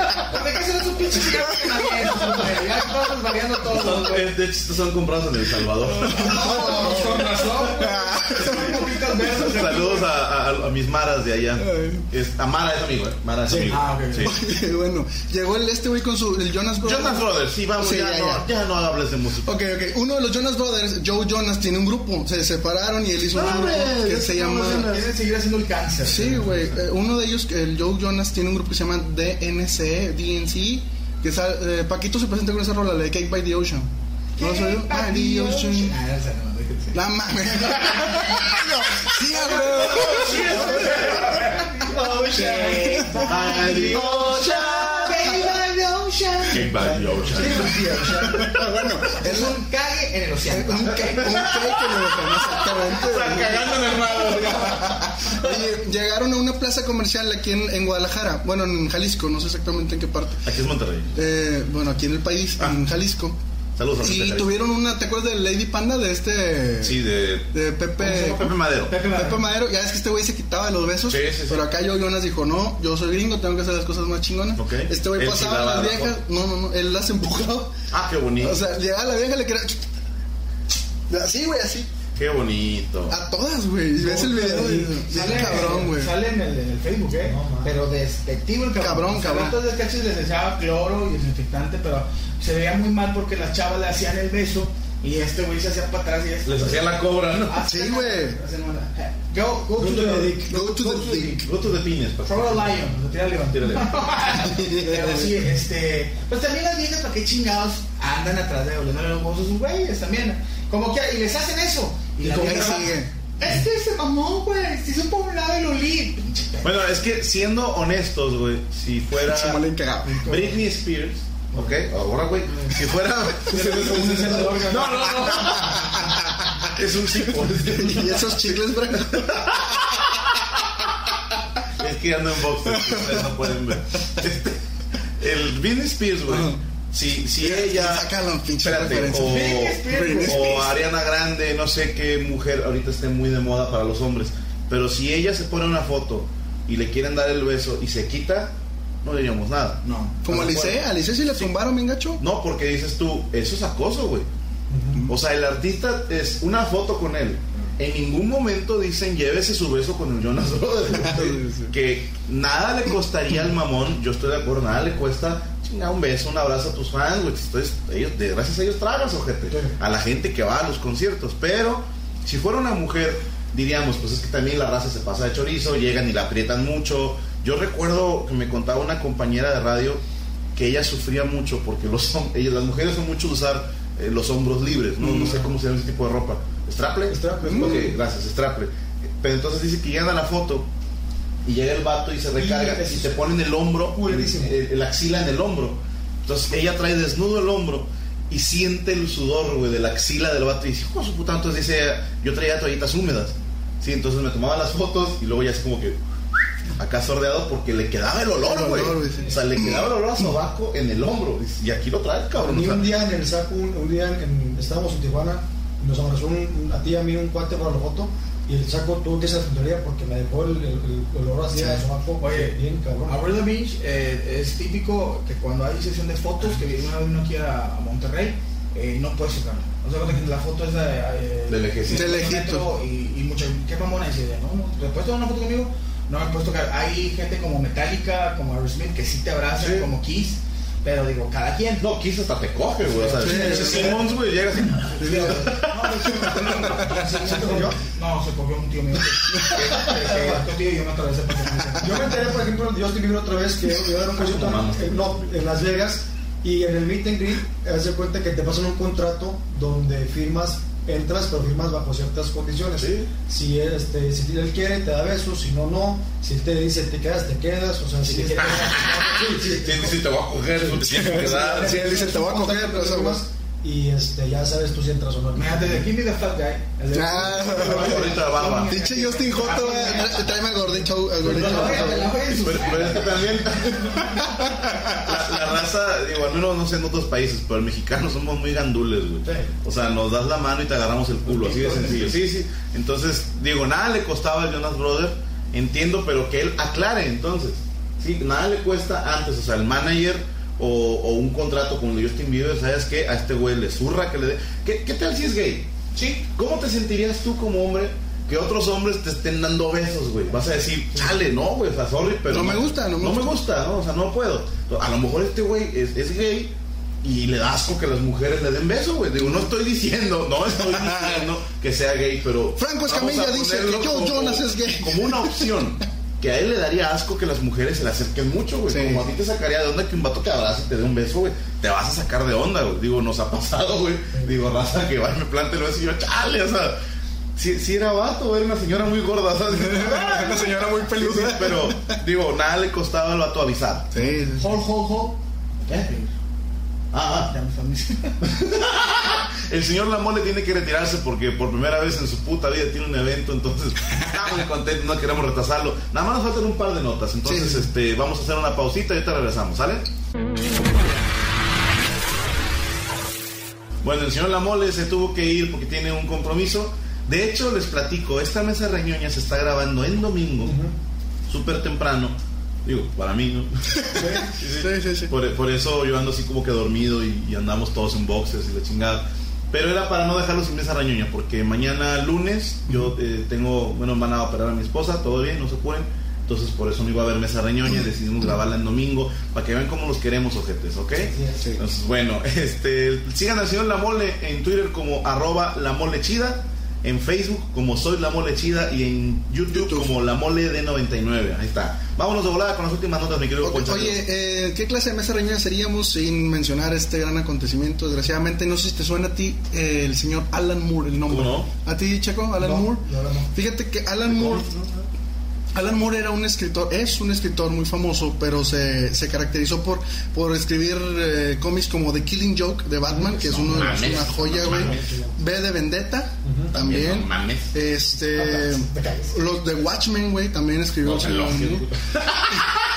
¿De qué será su pinche cigarro que nadie Ya estamos variando todos, güey. De hecho, estos son comprados en El Salvador. No, con razón, güey. Son verdes. Saludos a, a- a mis maras de allá. Es, a Mara es amigo, ¿eh? Mara es amigo. Ah, ok. Sí. bueno, llegó el, este güey con su el Jonas Brothers. Jonas Brothers, sí, vamos, Sí, ya, ya, no, ya. no hables de música. Ok, ok. Uno de los Jonas Brothers, Joe Jonas, tiene un grupo. Se separaron y él hizo un Ah, grupo que se llama. Quieren seguir haciendo el cáncer. Sí, güey. Eh, uno de ellos, el Joe Jonas, tiene un grupo que se llama DNC, DNC. Que está, eh, Paquito se presenta con esa rola, la de Cake by the Ocean. ¿No lo has oído? Ah, the Ocean. Ah, no, déjense. La mames. sí. Cake by the ocean. bueno, Es un cague en el océano. un cake, un cake que lo exactamente. Cagando en el mar. Oye, llegaron a una plaza comercial aquí en, en Guadalajara, bueno, en Jalisco, no sé exactamente en qué parte. Aquí es Monterrey. Eh, bueno, aquí en el país, en Jalisco. Saludos a Y Monterrey. tuvieron una, ¿te acuerdas de Lady Panda de este? Sí, de De Pepe. Pepe Madero. Pepe Madero. Pepe Madero, ya es que este güey se quitaba de los besos. Sí, sí, sí. Pero acá yo Jonas dijo, no, yo soy gringo, tengo que hacer las cosas más chingonas. Este güey pasaba sí a las la viejas. No, no, no, él las empujaba. Ah, qué bonito. O sea, llegaba la vieja y le quería. Así, güey, así. Qué bonito. A todas, güey. Y ves el video bien Sale, cabrón, güey. Sale en el, en el Facebook, ¿eh? No, pero despectivo el cabrón. Cabrón, cabrón. Entonces cachis les echaba cloro y desinfectante, pero se veía muy mal porque las chavas le hacían el beso y este güey se hacía para atrás y este. Les hacía la cobra, ¿no? Ah, Sí, güey. Go, go, Go to to the dick. Go to the dick. Go to the pa. Throw a lion, o sea, tira león. Tírale. Pero sí, este. Pues también las viejas, ¿para qué chingados andan atrás de oliéndole los huevos a sus güeyes también? Como que, y les hacen eso. Y, la vieja sigue. Es que se mamó, güey. Se hizo por un lado y lo olí. Bueno, es que siendo honestos, güey, si fuera. Britney Spears, ¿ok? Ahora, güey, si fuera... No, no, no. Es un tipo. Y esos chicles, bro. Es que ando en boxer, ustedes no pueden ver. Este, el Britney Spears, güey. Si, si ella. Sácalo, pinche Espérate, referencia. o, Spears, o Ariana Grande, no sé qué mujer ahorita esté muy de moda para los hombres. Pero si ella se pone una foto y le quieren dar el beso y se quita, no diríamos nada. No. Como Alice, Alice si le tumbaron, bien gacho. No, porque dices tú, eso es acoso, güey. O sea, el artista es una foto con él. En ningún momento dicen llévese su beso con el Jonas Brothers. Sí, sí. que nada le costaría al mamón, yo estoy de acuerdo, nada le cuesta chinga, un beso, un abrazo a tus fans, güey. Entonces, ellos, de, gracias a ellos tragas, ojete. A la gente que va a los conciertos. Pero, si fuera una mujer, diríamos, pues es que también la raza se pasa de chorizo, llegan y la aprietan mucho. Yo recuerdo que me contaba una compañera de radio que ella sufría mucho porque los ellas, las mujeres son mucho usar eh, los hombros libres, ¿no? no sé cómo se llama ese tipo de ropa. ¿Straple? Straple, straple. gracias, straple. Pero entonces dice que llegan a la foto y llega el vato y se recarga y es te ponen el hombro, el, axila en el hombro. Entonces ella trae desnudo el hombro y siente el sudor, güey, de la axila del vato y dice, "Hijo de su puta, entonces dice, yo traía toallitas húmedas. Sí, entonces me tomaba las fotos y luego ya así como que acá sordeado porque le quedaba el olor, güey. sí. O sea, le quedaba el olor a sobaco en el hombro. Y aquí lo trae, A cabrón. sea, un día en el saco, un, un día en, en- estábamos en Tijuana, y nos abrazó un, un- a ti y a mí un cuate para la foto, y el saco tuvo que ser tontería porque me dejó el, el, el olor así a sobaco Oye, bien cabrón. Abuelo Beach eh, es típico que cuando hay sesión de fotos, que viene una vez uno aquí a, a Monterrey, eh, no puedes tocarlo. O sea, que la foto es de, eh, De lejecito. De lejito. Y, y mucha, ¿qué mamona dice? No, no, ¿te puedes tomar una foto conmigo? No me puedes tocar. Hay gente como Metallica, como Aerosmith, que sí te abrazan, Sí. como Kiss, pero digo, cada quien. No, Kiss hasta te coge, güey. O sea, Sí. Simmons, güey, llega así. No. No, se cogió un tío mío. Que- que- que- que tío yo me atravesé Yo me enteré, por ejemplo, de Justin Bieber otra vez que iba a dar un concierto en, en- no, en Las Vegas y en el meet and greet, haz de cuenta que te pasan un contrato donde firmas entras pero firmas bajo ciertas condiciones. Sí. Si, este, si él quiere, te da besos, si no, no. Si él te dice te quedas, te quedas. O sea, si te quedas, sí, sí. Si si te voy a coger, pues te tienes que quedar. Sí, él dice, te voy a coger, pero firmas, y este, ya sabes tú si entras o no. Imagínate, de aquí the fat guy. Ah, Ahorita la barba. Pinche Justin Joto, eh, tráeme al gordito, al en su- Pero, pero es que también la, la raza, digo, al menos no sé en otros países, pero el mexicano somos muy gandules, güey. Sí. O sea, nos das la mano y te agarramos el culo, así de sencillo. Sí, sí. Entonces, digo, nada le costaba al Jonas Brother, entiendo, pero que él aclare entonces. Sí, nada le cuesta antes, o sea, el manager o, o un contrato con el de Justin Bieber, ¿sabes qué? A este güey le zurra que le dé. ¿Qué, ¿Qué tal si es gay? Sí. ¿Cómo te sentirías tú como hombre que otros hombres te estén dando besos, güey? Vas a decir, chale, no, güey, o sea, sorry, pero. No me gusta, no me no me gusta. gusta, ¿no? O sea, no puedo. A lo mejor este güey es, es gay y le da asco que las mujeres le den beso, güey. Digo, no estoy diciendo, no estoy diciendo que sea gay, pero. Franco Escamilla dice que yo, Jonas, es gay. Como una opción. Que a él le daría asco que las mujeres se le acerquen mucho, güey. Sí. Como a ti te sacaría de onda que un vato te abrace y te dé un beso, güey. Te vas a sacar de onda, güey. Digo, nos ha pasado, güey. Digo, raza que va y me plante el beso y yo, chale, o sea. Si, si era vato, era una señora muy gorda, ¿sabes? Una señora muy peluda. Pero, digo, nada le costaba al vato avisar. Sí, sí, sí. Hold, hold, hold. ¿Qué? Ah, ah. El señor Lamole tiene que retirarse porque por primera vez en su puta vida tiene un evento, entonces estamos muy contentos, no queremos retrasarlo. Nada más nos faltan un par de notas, entonces Sí. este, vamos a hacer una pausita y ahorita regresamos, ¿sale? Bueno, el señor Lamole se tuvo que ir porque tiene un compromiso. De hecho, les platico, esta mesa reñoña se está grabando en domingo, súper temprano. Digo, para mí, ¿no? Sí, sí, sí. Por, por eso yo ando así como que dormido y, y andamos todos en boxes y la chingada. Pero era para no dejarlo sin mesa rañoña, porque mañana lunes yo eh, tengo, bueno, van a operar a mi esposa, todo bien, no se apuren. Entonces por eso no iba a haber mesa reñoña, decidimos grabarla en domingo, para que vean cómo los queremos, ojetes, ¿ok? Sí. Entonces, bueno, este, sigan señor La Mole en Twitter como arroba La Mole Chida, en Facebook como Soy La Mole Chida y en YouTube, YouTube. como La Mole de 99. Ahí está. Vámonos de volada con las últimas notas, mi querido Ok, Poncho. Oye, eh, ¿qué clase de mesa reñoña seríamos sin mencionar este gran acontecimiento? Desgraciadamente, no sé si te suena a ti eh, el señor Alan Moore, el nombre. ¿Cómo ¿A ti, Checo? Alan No, Moore. no, no. Fíjate que Alan Moore, Alan Moore era un escritor, es un escritor muy famoso, pero se, se caracterizó por, por escribir eh, cómics como The Killing Joke de Batman, que es, uno, es mames. una joya, güey. B de Vendetta, también. No mames. Este, los de Watchmen, güey, también escribió.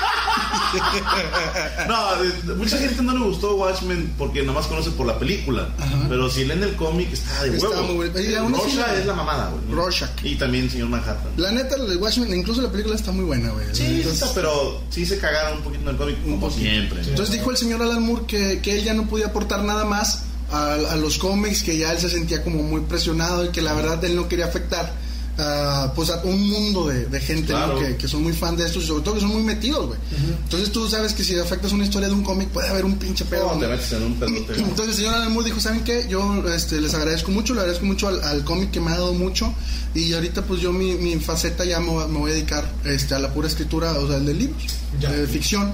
no, mucha gente no le gustó Watchmen porque nomás conoce por la película. Ajá. Pero si leen el cómic, está de Está huevo. muy bueno. Rorschach es la mamada, güey. Rorschach. Y también señor Manhattan. La neta, el de Watchmen, incluso la película está muy buena, güey. Sí, Entonces- está, pero sí se cagaron un poquito en el cómic, Un como poquito. siempre. Entonces dijo el señor Alan Moore que, que él ya no podía aportar nada más a, a los cómics, que ya él se sentía como muy presionado y que la verdad él no quería afectar a, pues a un mundo de, de gente ¿no? Claro. que, que son muy fan de estos y sobre todo que son muy metidos, güey. Entonces tú sabes que si afectas una historia de un cómic puede haber un pinche pedo. No, ¿no? te metes en un pedote. Entonces el señor Alan Moore dijo, ¿saben qué? Yo este, les agradezco mucho, le agradezco mucho al, al cómic que me ha dado mucho y ahorita pues yo mi, mi faceta ya me, voy- me voy a dedicar este, a la pura escritura, o sea, de libros, Ya. de ficción.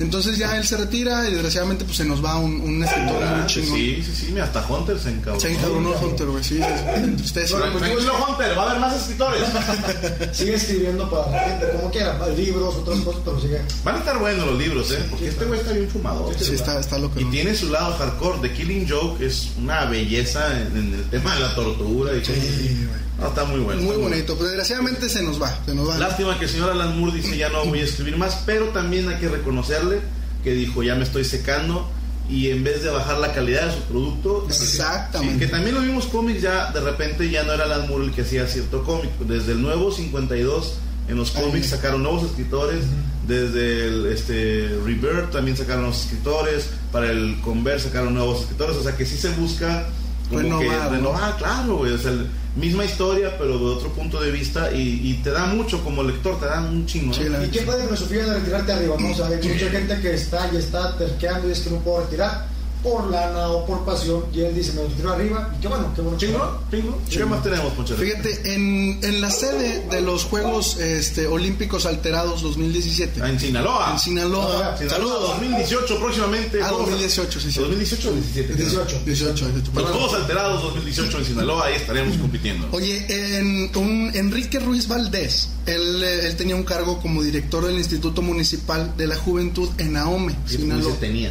Entonces ya él se retira y desgraciadamente pues se nos va un, un escritor muy Ah, chingón. sí, sí, sí, hasta Hunter se encabronó. Se encabronó Hunter, güey, sí, sí, sí. Tristeza. Tranquilo, Hunter, va a haber más escritores. Sigue escribiendo para la gente, como quiera, libros, otras cosas, pero sigue. Van a estar buenos los libros, ¿eh? Porque este güey está bien fumado. Sí, está, está loco. Y ¿no? tiene su lado hardcore. The Killing Joke es una belleza en, en el tema de la tortura y güey. No, está muy bueno. Muy está bonito, pero desgraciadamente se nos va, se nos va. Lástima que el señor Alan Moore dice ya no voy a escribir más, pero también hay que reconocerle que dijo ya me estoy secando y en vez de bajar la calidad de su producto, Exactamente. sí, que también los mismos cómics ya de repente ya no era Alan Moore el que hacía cierto cómic, desde el nuevo 52 en los cómics sacaron nuevos escritores, desde el este Rebirth también sacaron nuevos escritores, para el Converse sacaron nuevos escritores, o sea que sí se busca Renovar, que ¿no? renovar, claro, güey, o sea, misma historia pero de otro punto de vista y, y te da mucho como lector, te da un chingo. ¿no? Sí, ¿Y qué puede filosofía de retirarte arriba? ¿no? O sea, hay mucha gente que está y está terqueando y es que no puedo retirar. Por lana o por pasión. Y él dice, me lo tiro arriba. Y qué bueno, qué bueno. ¿Chingo? ¿Chingo? ¿Qué más tenemos, Ponchero? Fíjate, en, en la sede de los Juegos este, Olímpicos Alterados 2017. Ah, En Sinaloa. En Sinaloa. Sinaloa 2018 próximamente. Ah, 2018, sí, sí. 2018 o 17. 18. 18, 18. Los Juegos Alterados 2018 en Sinaloa, ahí estaremos compitiendo. Oye, en un Enrique Ruiz Valdés, él, eh, él tenía un cargo como director del Instituto Municipal de la Juventud en Ahome, Sí, Sinaloa. se tenía.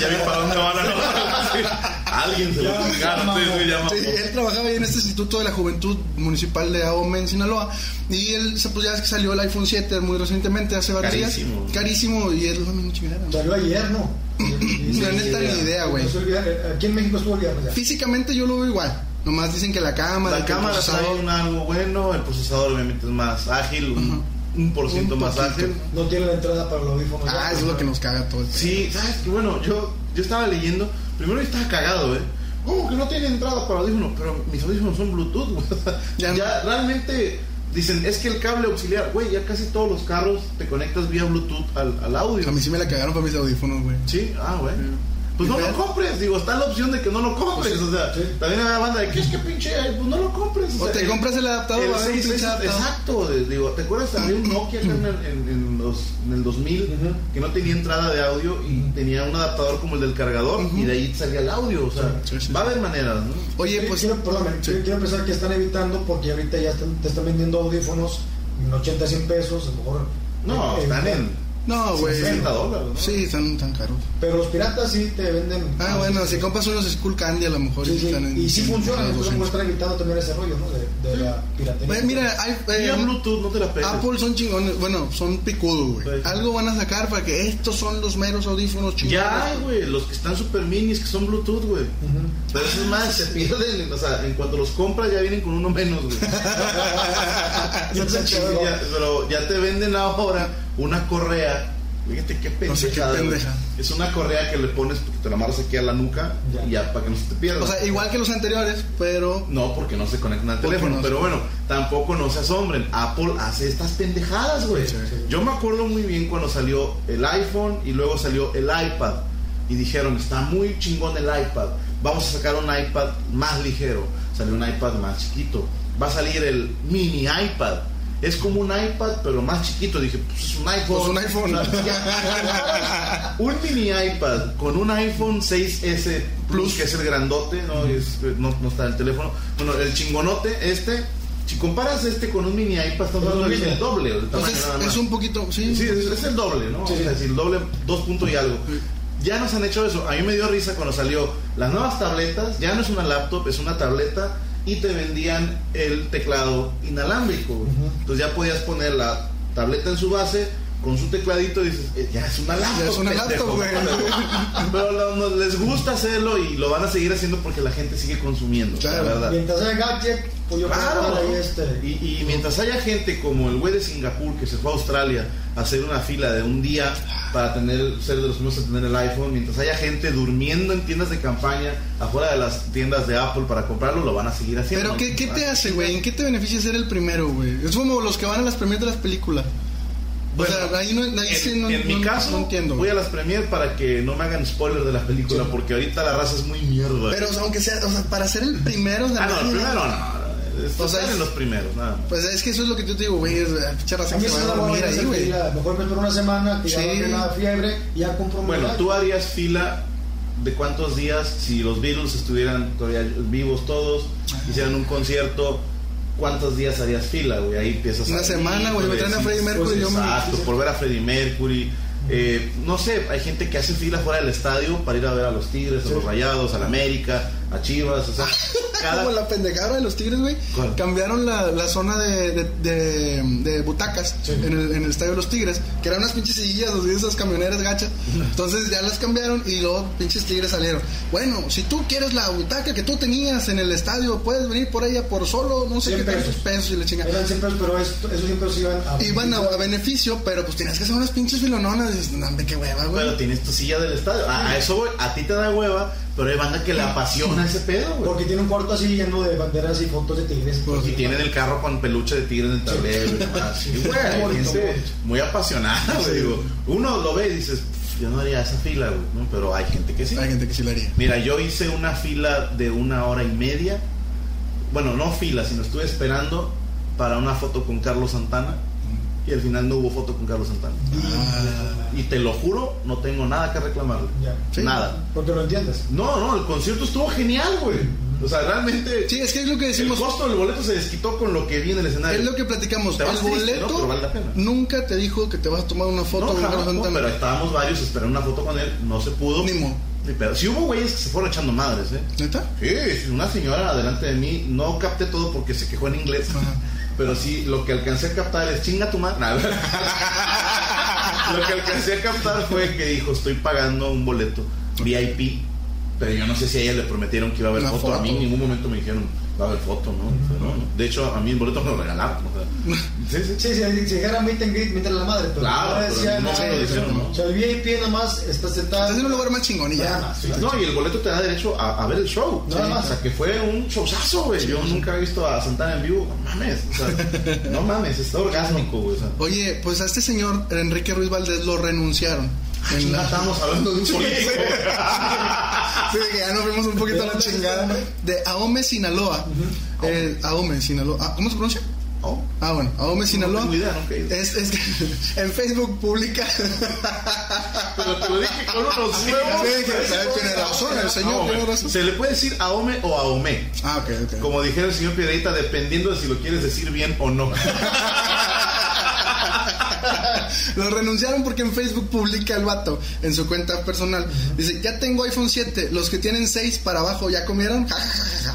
ya vi para dónde van a Alguien se lo sí, él trabajaba ahí en este Instituto de la Juventud Municipal de Ahome en Sinaloa y él, se- pues ya es que salió el iPhone 7 muy recientemente, hace varios días. Carísimo. y es la misma chingadera. Salió ayer, ¿no? La neta ni idea, güey. Aquí en México estuvo el. Físicamente yo lo veo igual. Nomás dicen que la cámara, La cámara trae procesador- un algo bueno, el procesador obviamente es más ágil, un, un por ciento Un más ágil. No tiene la entrada para los audífonos. Ah, eso es lo que nos caga todo. Sí, sabes que bueno, yo, yo estaba leyendo, primero yo estaba cagado, ¿eh? ¿Cómo que no tiene entrada para audífonos? Pero mis audífonos son Bluetooth, güey. Ya Ya, no. realmente dicen, es que el cable auxiliar, güey, ya casi todos los carros te conectas vía Bluetooth al, al audio. A mí sí me la cagaron para mis audífonos, güey. Sí, ah, güey. Pues no ¿Y lo compres, digo, está la opción de que no lo compres, o sea, sí. también hay una banda de que es que pinche, pues no lo compres. O sea, te compras el adaptador, el va a haber un 6, pinche adaptador. exacto, de- digo, ¿te acuerdas? Había un Nokia acá en el, en, en los, en el 2000 Ujú. que no tenía entrada de audio y tenía un adaptador como el del cargador y de ahí salía el audio, o sea, Sí, sí, va a haber maneras, ¿no? Oye, Sí, pues. quiero, perdóname, sí. quiero, pensar que están evitando porque ahorita ya están- te están vendiendo audífonos en 80, 100 pesos, a lo mejor. No, eh, están eh, en No, güey. 60 dólares, ¿no? Sí, están tan caros. Pero los piratas sí te venden. Ah, bueno, si compras unos Skull Candy a lo mejor Sí, sí, están en. Y sí en funciona, unos entonces 200. están evitando también ese rollo, ¿no? De, de la piratería. Güey, mira, hay, eh, Bluetooth, no te la pegues. Apple son chingones, bueno, son picudos, güey. Sí. Algo van a sacar para que estos son los meros audífonos chingones. Ya hay, güey, los que están super minis que son Bluetooth, güey. Ujú. Pero eso es más, se pierden, o sea, en cuanto los compras ya vienen con uno menos, güey. Sí, pero ya te venden ahora una correa. Fíjate qué No sé qué pendejada, pendeja. Es una correa que le pones, porque te la amarras aquí a la nuca Ya. y ya para que no se te pierda. O sea, igual que los anteriores, pero. no, porque no se conectan al teléfono. no pero bueno, tampoco no se asombren. Apple hace estas pendejadas, güey. Sí, sí. Yo me acuerdo muy bien cuando salió el iPhone y luego salió el iPad. Y dijeron, está muy chingón el iPad. Vamos a sacar un iPad más ligero. Salió un iPad más chiquito. Va a salir el mini iPad. Es como un iPad, pero más chiquito. Dije, pues es un iPhone. Pues un iPhone. Mini iPad con un iPhone 6S Plus, que es el grandote, no, es, no, no está el teléfono. Bueno, el chingonote, este. Si comparas este con un mini iPad, estamos hablando del el doble. el tamaño Entonces, nada más. es un poquito. Sí, Sí, es, es el doble, ¿no? Sí, o sea, si el doble, dos puntos y algo. Ya nos han hecho eso. A mí me dio risa cuando salió las nuevas tabletas. Ya no es una laptop, es una tableta. Y te vendían el teclado inalámbrico. Entonces ya podías poner la tableta en su base con su tecladito y dices, "Eh, ya es una laptop. Ya es una pendejo". laptop, güey. Pero lo- no- les gusta hacerlo y lo van a seguir haciendo porque la gente sigue consumiendo. Claro. La verdad. Gadget, Claro. este. Y, y mientras haya gente como el güey de Singapur que se fue a Australia a hacer una fila de un día para tener ser de los primeros a tener el iPhone, mientras haya gente durmiendo en tiendas de campaña afuera de las tiendas de Apple para comprarlo, lo van a seguir haciendo. Pero, ¿qué, qué te hace, güey? ¿En qué te beneficia ser el primero, güey? Es como los que van a las premieres de las películas. Bueno, o sea, ahí no, ahí En, sí no, en mi caso, no entiendo. voy a las premier para que no me hagan spoiler de la película, porque ahorita la raza es muy mierda. Pero, o sea, aunque sea, o sea, para ser el primero, de ah, no, el primero no. Estos O sea, están es- en los primeros, nada más. Pues es que eso es lo que yo te digo, güey. Es la pinche que se va a dormir ahí, güey. Mejor me espero una semana que ya Sí. baje la fiebre y ya compro un Bueno, tú harías fila de cuántos días si los Beatles estuvieran todavía vivos todos, hicieran un concierto, ¿cuántos días harías fila, güey? Ahí empiezas Una a- semana, güey, me traen a Sí, Freddie Mercury, pues, yo me- Exacto, por ver a Freddie Mercury. Eh, no sé, hay gente que hace fila fuera del estadio para ir a ver a los Tigres, a los Rayados, a la América, a Chivas, o sea, cada... Como la pendejada de los tigres, güey. Cambiaron la, la zona de, de, de- de butacas Sí. en, el, en el estadio de los tigres, que eran unas pinches sillas, así, esas camioneras gachas. Entonces ya las cambiaron y luego pinches tigres salieron. Bueno, si tú quieres la butaca que tú tenías en el estadio, puedes venir por ella por solo no sé 100 qué pesos. pesos y le chingan. Eran 100 pesos, pero esto- esos 100 pesos iban a. Iban a, a beneficio, pero pues tenías que hacer unas pinches filononas. Y dices, qué hueva, güey. Pero tienes tu silla del estadio. A, a eso, güey, a ti te da hueva, pero hay banda que le apasiona ese pedo, güey. Porque tiene un cuarto así lleno de banderas y fotos de tigres. Pues, Y tienen el carro con peluche de tigre en el tablero y demás. Sí, güey, gente muy apasionada, güey. Digo, uno lo ve y dices, yo no haría esa fila, güey, ¿no? Pero hay gente que sí. Hay gente que sí lo haría. Mira, yo hice una fila de una hora y media. Bueno, no fila, sino estuve esperando para una foto con Carlos Santana. Y al final no hubo foto con Carlos Santana. Ah, Y te lo juro, no tengo nada que reclamarle. Ya. Sí. Nada. Porque lo entiendes. No, no, el concierto estuvo genial, güey. O sea, realmente. Sí, es que es lo que el decimos. costo del boleto se desquitó con lo que vi en el escenario. Es lo que platicamos. Te El triste, ¿no? boleto Pero vale la pena. nunca te dijo que te vas a tomar una foto No, con Carlos no, Santana. pero estábamos varios esperando una foto con él, no se pudo. Ni mo. Ni pedo. Sí hubo güeyes que se fueron echando madres, ¿eh? ¿Neta? Sí, una señora delante de mí, no capté todo porque se quejó en inglés, Ajá. Pero sí, lo que alcancé a captar es chinga tu madre. Nah, lo que alcancé a captar fue que dijo, estoy pagando un boleto VIP, pero yo no sé si a ella le prometieron que iba a haber Una foto. A mí en foto. ningún momento me dijeron, va a haber foto, ¿no? No. De hecho, a mí el boleto me lo regalaron. o sea. Sí, sí. Sí, si, dijera meet and greet, mientras la madre. Pero Claro, no pero no nada. se lo dijeron, ¿no? O sea, el VIP nada más está sentado. Estás en un lugar más chingón y Nada ya. más, sí. No, y el boleto te da derecho a, a ver el show. Nada más. O sea, que fue un showzazo, güey. Yo nunca he visto a Santana en vivo. No mames. O sea, no mames, está orgásmico, güey. O sea, Oye, pues a este señor, Enrique Ruiz Valdés, lo renunciaron. En la- estábamos hablando de un político. Sí, que ya nos fuimos un poquito a la chingada. De Ahome, Sinaloa. Eh, Ahome, Sinaloa. Ah, ¿Cómo se pronuncia? Oh, Ah, bueno, Ahome, Sinaloa. tengo idea. Es, es que en Facebook publica. pero te lo dije con unos huevos. Sí, que tiene razón, el señor tiene razón. Se le puede decir Aome o Aome. Ah, ok, ok. Como dijera el señor Piedreita, dependiendo de si lo quieres decir bien o no. Lo renunciaron porque en Facebook publica el vato en su cuenta personal. Dice, ya tengo iPhone 7, los que tienen 6 para abajo ya comieron. Ja, ja, ja, ja.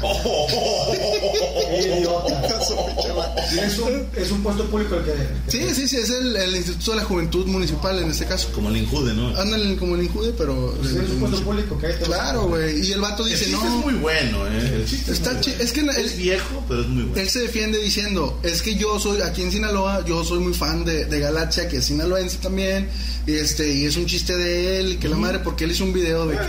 Y es un, es un puesto público el que. Sí, sí, sí, es el, el Instituto de la Juventud Municipal en este caso. Como el injude, ¿no? Andan como en Injude, pero... Pues es un puesto público que ahí te Claro, güey. Y el vato El dice, no... es muy bueno, ¿eh? El chiste Está muy chi- bueno. es que es el- viejo, pero es muy bueno. Él se defiende diciendo, es que yo soy, aquí en Sinaloa, yo soy muy fan de, de Galaxia, que es sinaloense también, y este, y es un chiste de él, que la madre, porque él hizo un video de que...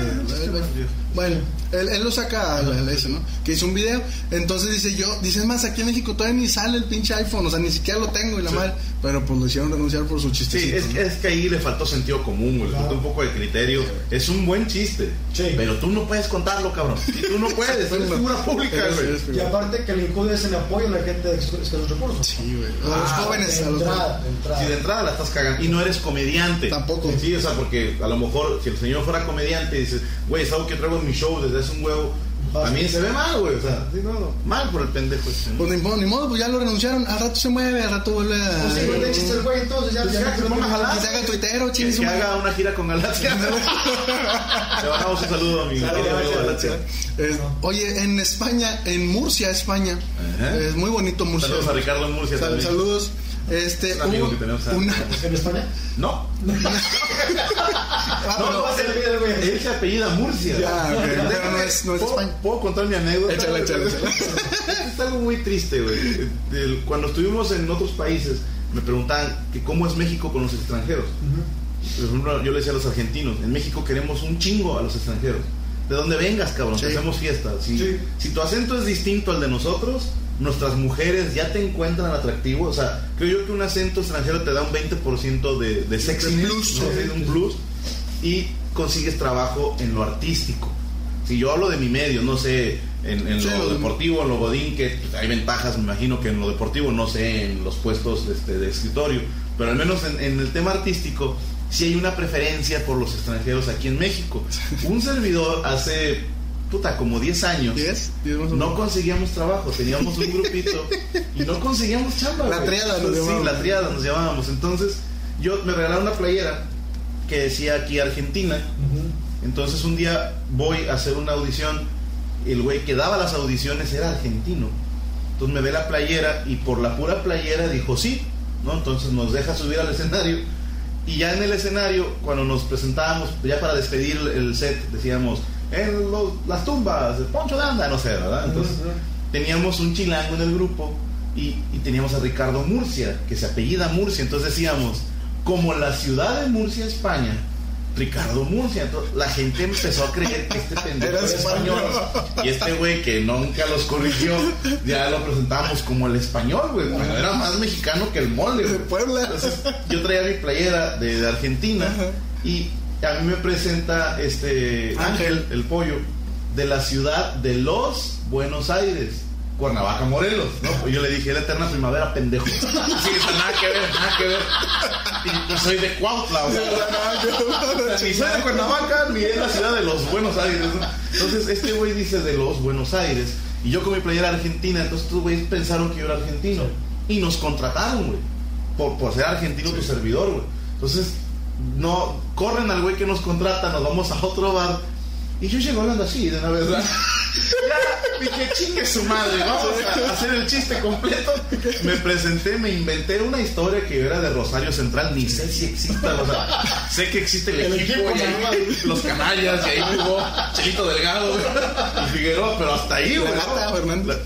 Bueno, él, él lo saca a la, a ese, ¿no? Que hizo un video, entonces dice yo, dice, es más, aquí en México todavía ni sale el pinche iPhone, o sea, ni siquiera lo tengo, y la madre, pero pues lo hicieron renunciar por su chiste. Sí, es, que- es que ahí le faltó sentido común, güey, le faltó un poco de criterio. Es un buen chiste, Sí. pero tú no puedes contarlo, cabrón. Tú no puedes, eres figura pública, güey. Y aparte que el INCUDE es en apoyo a la gente de escasos recursos. Sí, güey. A los Ah, jóvenes, De a los entrada, de entrada. Si de entrada la estás cagando y no eres comediante. Tampoco. Sí, o sea, porque a lo mejor si el señor fuera comediante y dices, güey, es algo que traigo en mi show desde hace un huevo, a mí se ve mal, güey. O sea, sí, no, no, mal por el pendejo. este, ¿no? Pues ni modo, ni modo, pues ya lo renunciaron, al rato se mueve, al rato vuelve a... Pues sí, no te chiste el güey, entonces ya, Pues ya ya, que se ponga a jalar. Que se haga tuitero, Que, chingue su que madre. haga una gira con Galaxia. Le mandamos un saludo a mi querido amigo Galaxia. Es- oye, en España, en Murcia, España, Ajá. es muy bonito Murcia. Saludos a Ricardo en Murcia Sal- también. saludos. Este, Un amigo que tenemos a- una, ¿En España? No. No, no, va a ser el güey. él se apellida Murcia. Ya, ok, pero no es- no es ¿Puedo, España. ¿Puedo contar mi anécdota? Échale, échale, échale. Es algo muy triste, güey. Cuando estuvimos en otros países, me preguntaban que cómo es México con los extranjeros. Por ejemplo, yo le decía a los argentinos, en México queremos un chingo a los extranjeros. De donde vengas, cabrón, Sí. te hacemos fiesta. Si, Sí. si tu acento es distinto al de nosotros, nuestras mujeres ya te encuentran atractivo. O sea, creo yo que un acento extranjero te da un 20% de, de sexiness, plus, ¿no? sí. Un plus. Y consigues trabajo en lo artístico. Si yo hablo de mi medio, no sé, en, en Sí, lo deportivo, en lo godín, que pues, hay ventajas, me imagino que en lo deportivo, no sé, en los puestos este, de escritorio, pero al menos en, en el tema artístico, sí hay una preferencia por los extranjeros aquí en México. Un servidor hace, puta, como 10 años, ¿Diez? ¿Diez más o menos? no conseguíamos trabajo, teníamos un grupito y no conseguíamos chamba. La triada nos Sí, llamábamos. la triada nos llamábamos. Entonces, yo me regalaron una playera que decía aquí Argentina. Entonces un día voy a hacer una audición, el güey que daba las audiciones era argentino. Entonces me ve la playera y por la pura playera dijo sí, ¿no? Entonces nos deja subir al escenario y ya en el escenario, cuando nos presentábamos, ya para despedir el set, decíamos, en los- las tumbas, el Poncho de Anda, no sé, ¿verdad? Entonces teníamos un chilango en el grupo y, y teníamos a Ricardo Murcia, que se apellida Murcia, entonces decíamos, como la ciudad de Murcia, España, Ricardo Murcia. Entonces, la gente empezó a creer que este pendejo Era español. Y este güey que nunca los corrigió, ya lo presentamos como el español, güey. Pero era más mexicano que el mole, De güey. Puebla. Entonces, yo traía mi playera de, de Argentina y a mí me presenta este Ángel, el pollo, de la ciudad de los Buenos Aires. Cuernavaca, Morelos, ¿no? Pues yo le dije, la eterna primavera, pendejo. Sí, eso nada que ver, nada que ver. Y yo soy de Cuautla, o sea, ni soy de Cuernavaca, ni es la ciudad de los Buenos Aires. ¿no? Entonces, este güey dice de los Buenos Aires. Y yo con mi playera argentina, entonces estos güeyes pensaron que yo era argentino. Y nos contrataron, güey. Por, por ser argentino tu servidor, güey. Entonces, no, corren al güey que nos contrata, nos vamos a otro bar. Y yo llego hablando así, de una vez, dije, chingue su madre, vamos a hacer el chiste completo. Me presenté, me inventé una historia que era de Rosario Central, ni sé si exista, o sea, sé que existe el, El equipo, equipo, y ahí, los canallas, y ahí jugó Chelito Delgado y Figueroa, pero hasta ahí, güey.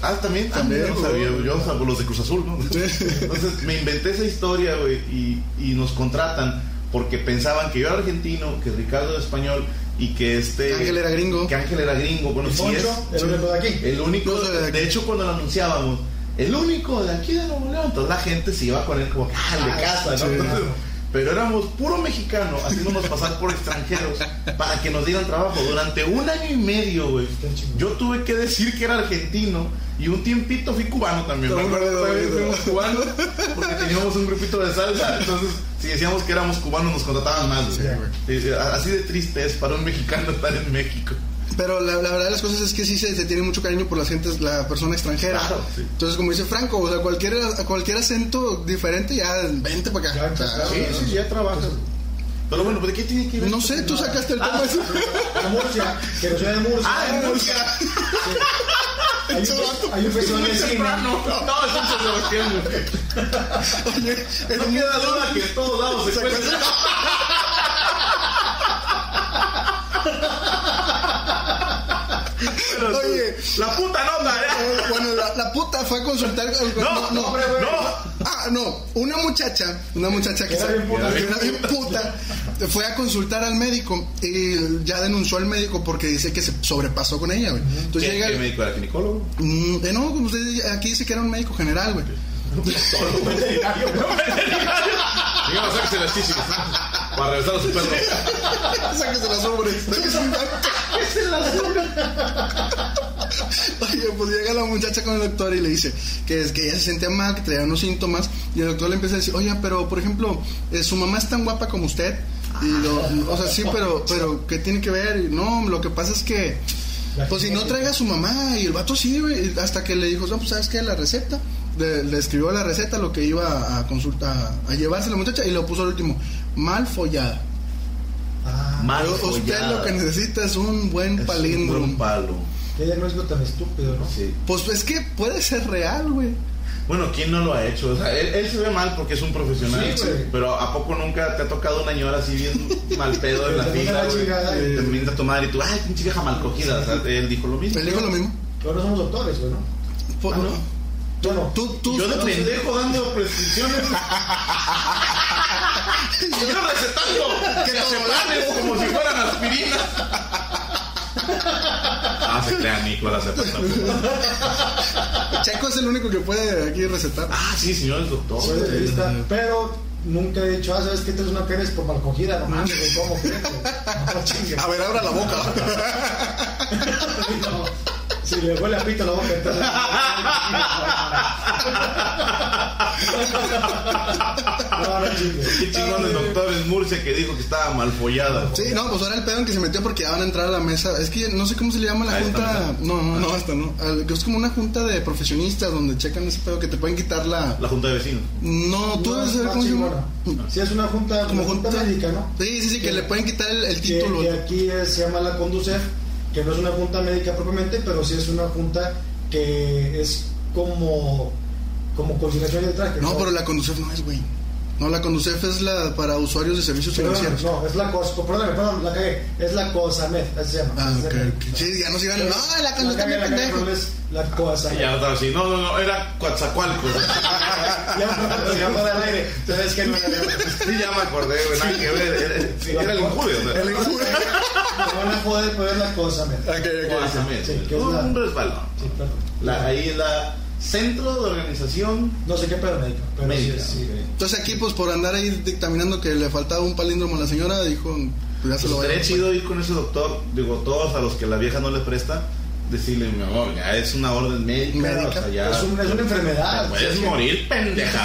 Ah, también, también, También no sabía, yo, salvo los de Cruz Azul, ¿no? Entonces me inventé esa historia, güey, y, y nos contratan porque pensaban que yo era argentino, que Ricardo era español y que este. Ángel era gringo. Que Ángel era gringo, bueno, ¿Y sí es. El único de aquí. El único, No de aquí. de hecho, cuando lo anunciábamos, el único de aquí de Nuevo León, entonces la gente se iba con él como, ah, el de Ah, casa, ¿no? sí. Entonces, pero éramos puro mexicano, haciéndonos pasar por extranjeros para que nos dieran trabajo. Durante un año y medio, güey, yo tuve que decir que era argentino y un tiempito fui cubano también. ¿me No, acuerdo? no, no, También no. fuimos cubanos porque teníamos un grupito de salsa. Entonces, si decíamos que éramos cubanos, nos contrataban más. güey. Sí, Así de triste es para un mexicano estar en México. Pero la, la verdad de las cosas es que sí se, se tiene mucho cariño por las gentes, la persona extranjera. Claro, sí. Entonces, como dice Franco, o sea, cualquier, cualquier acento diferente, ya vente para acá. Ya, O sea, claro. Sí, sí, sí, ya trabajas. Pero bueno, ¿pero ¿de qué tiene que ver? No sé, tú sacaste el tema. ese. De Murcia, que no soy de Murcia. Ah, en Murcia. Hay un, hay un festival de cine. No, es un Sebastián, güey. Oye, en No queda duda que en todos lados se cuenta. Pero Oye. la puta nota, Eh, ¿eh? Bueno, la, la puta fue a consultar. No, no, hombre, güey, no. Ah, no, una muchacha, una muchacha que, Era se- bien puta. que era bien puta, fue a consultar al médico y ya denunció al médico porque dice que se sobrepasó con ella, güey. Entonces ¿Qué, llega. qué médico era ginecólogo? Mm, eh, no, usted aquí dice que era un médico general, güey. Digamos, sáquese las chichis. Para regresar a su perro. Sáquese las ubres. Oye, pues llega la muchacha con el doctor y le dice que es que ella se sentía mal, que traía unos síntomas. Y el doctor le empieza a decir, oye, pero por ejemplo, eh, su mamá es tan guapa como usted. Y lo, o sea, sí, pero, pero, ¿qué tiene que ver? Y no, lo que pasa es que, pues si no traiga a su mamá. Y el vato sí, güey. Hasta que le dijo, no, pues sabes qué, la receta. Le, le escribió la receta, lo que iba a consultar, a llevarse la muchacha. Y lo puso al último, mal follada. Ah, Mal Pero usted follada. lo que necesita es un buen Es palíndromo. Un palo. qué diagnóstico tan estúpido, ¿no? Sí. Pues es que puede ser real, güey. Bueno, ¿quién no lo ha hecho? O sea, él, él se ve mal porque es un profesional. Sí, güey. pero ¿a poco nunca te ha tocado una ñora así bien mal pedo en la fila? Te mienta tu madre y tú, ay, pinche vieja mal cogida. O sea, él dijo lo mismo. Él dijo lo mismo. Pero no somos doctores, güey, ¿no? Ah, ¿no? Bueno, Tú, tú, Yo de tú- pendejo dando prescripciones. Yo recetando Que planes blanco. como si fueran aspirinas. Ah, se crean, Nicolás. Checo es el único que puede aquí recetar. Ah, sí, señor el doctor. soy dentista, pero nunca he dicho, ah, ¿sabes qué? Tienes una caries por mal cogida, no mames, ¿cómo crees? No. A ver, abra la boca. No, Si le huele a pito la boca, entonces. No, no chingues. Qué chingón el doctor en Murcia que dijo que estaba mal follada. Sí, no, pues ahora el pedo en que se metió porque ya van a entrar a la mesa. Es que no sé cómo se le llama la A esta junta. No, no, no, esta no. Al- que Es como una junta de profesionistas donde checan ese pedo que te pueden quitar la. La junta de vecinos. No, tú No, debes es saber cómo se llama. Si es una junta, Como junta, médica, ¿no? Sí, sí, sí, que le pueden quitar el, título. que aquí se llama la Conducef, que no es una junta médica propiamente, pero sí es una junta que es como, como conciliación de traje. No, pero la Conducef no es, güey. No, la Conducef es la para usuarios de servicios Perdón, financieros. no, es la cosa, perdón, perdón, la cagué, es la COSAMED, así se llama. Ah, así se ok. llama. ok. Sí, ya no sigan. No, la Conducef es pendejo. pero es la COSAMED. Ya estaba así. No, no, no, era Coatzacoalcos. Ya, ya fue del aire, entonces que no Sí, ya me acordé, güey, nada que ver. Era, el injurio. El injurio. Me van a joder, pero es la COSAMED. Ok, ok. Coatzamed. Sí, que es Un la- un resbalón. Sí, perdón. La- ahí la Centro de Organización No sé qué pedo médico, pero Médica. sí. Entonces aquí, pues por andar ahí dictaminando que le faltaba un palíndromo a la señora, dijo, pues ya se lo Pues voy a estaría chido ir con ese doctor, digo, todos a los que la vieja no le presta, decirle, mi amor, ya es una orden médica, Médica. o sea, ya... Es, un- es una enfermedad. Te puedes Sí, morir, pendeja.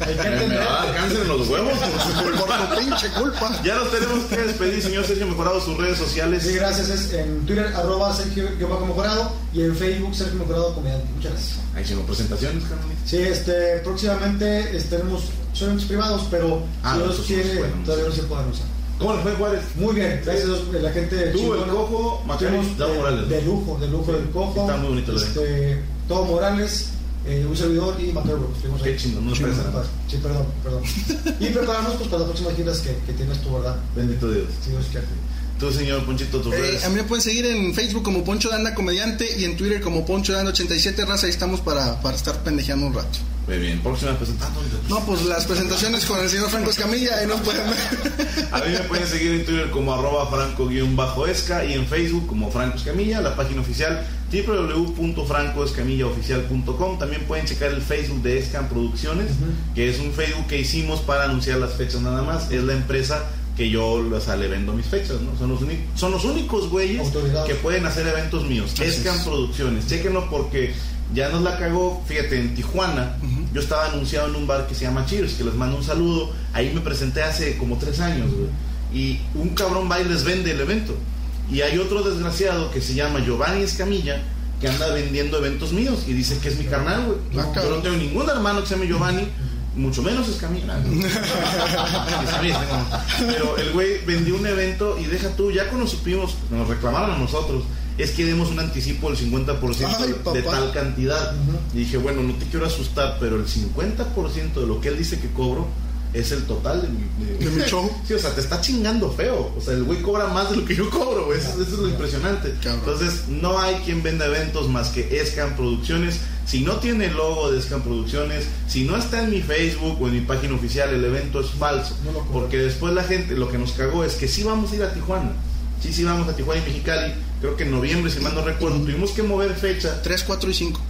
Hay que entender. va a dar cáncer en los huevos. Por tu pinche culpa. ya nos tenemos que despedir, señor Sergio Mejorado, sus redes sociales. Sí, gracias. Es en Twitter, arroba Sergio Mejorado y en Facebook, Sergio Mejorado Comediante. Muchas gracias. Ahí sí, presentaciones. Sí, este, próximamente este, tenemos son privados, pero Ah, Dios quiere, todavía no se puede anunciar. ¿Cómo le fue Juárez? Muy bien, gracias a Dios, la gente. Tú, chingona. el Cojo, Macario, Tuvimos Davo de- Morales. De lujo, de lujo del cojo. Está muy bonito el este, Todo Morales, eh, un servidor y Macario Brooks. Estuvimos Qué chingón, no. Sí, perdón, perdón. y prepararnos pues, para las próximas giras que, que tienes tú, ¿verdad? Bendito Dios. Si Dios quiere. Tú, señor Ponchito, tus Eh, redes. a mí me pueden seguir en Facebook como Poncho de Anda Comediante y en Twitter como Poncho de Anda 87 Raza. Ahí estamos para, para estar pendejeando un rato. Muy bien, próxima presentando. No, pues las presentaciones con el señor Franco Escamilla, ahí nos pueden ver. A mí me pueden seguir en Twitter como arroba franco-esca y en Facebook como Franco Escamilla, la página oficial www.francoescamillaoficial.com. También pueden checar el Facebook de Escam Producciones, que es un Facebook que hicimos para anunciar las fechas nada más. Es la empresa que yo o sea, le vendo mis fechas, ¿no? Son los, son los únicos güeyes que pueden hacer eventos míos. Así Escam es. Producciones, chéquenlo porque ya nos la cagó. Fíjate, en Tijuana, yo estaba anunciado en un bar que se llama Cheers, que les mando un saludo. Ahí me presenté hace como tres años, güey. Y un cabrón va y les vende el evento. Y hay otro desgraciado que se llama Giovanni Escamilla, que anda vendiendo eventos míos y dice que es mi carnal, güey. Ah, yo no tengo ningún hermano que se llame Giovanni, mucho menos Escamilla. Pero el güey vendió un evento y deja tú, ya cuando supimos, nos reclamaron a nosotros, es que demos un anticipo del 50% Ay, de tal cantidad. Y dije, bueno, no te quiero asustar, pero el 50% de lo que él dice que cobro es el total de mi, De mi show. Sí, o sea, te está chingando feo. O sea, el güey cobra más de lo que yo cobro, güey. Eso, eso es lo impresionante. Entonces, no hay quien venda eventos más que Escam Producciones. Si no tiene el logo de Escam Producciones, si no está en mi Facebook o en mi página oficial, el evento es falso. No porque después la gente, lo que nos cagó es que sí vamos a ir a Tijuana. Sí, sí vamos a Tijuana y Mexicali. Creo que en noviembre, si mal no recuerdo, tuvimos que mover fecha 3, 4 y 5.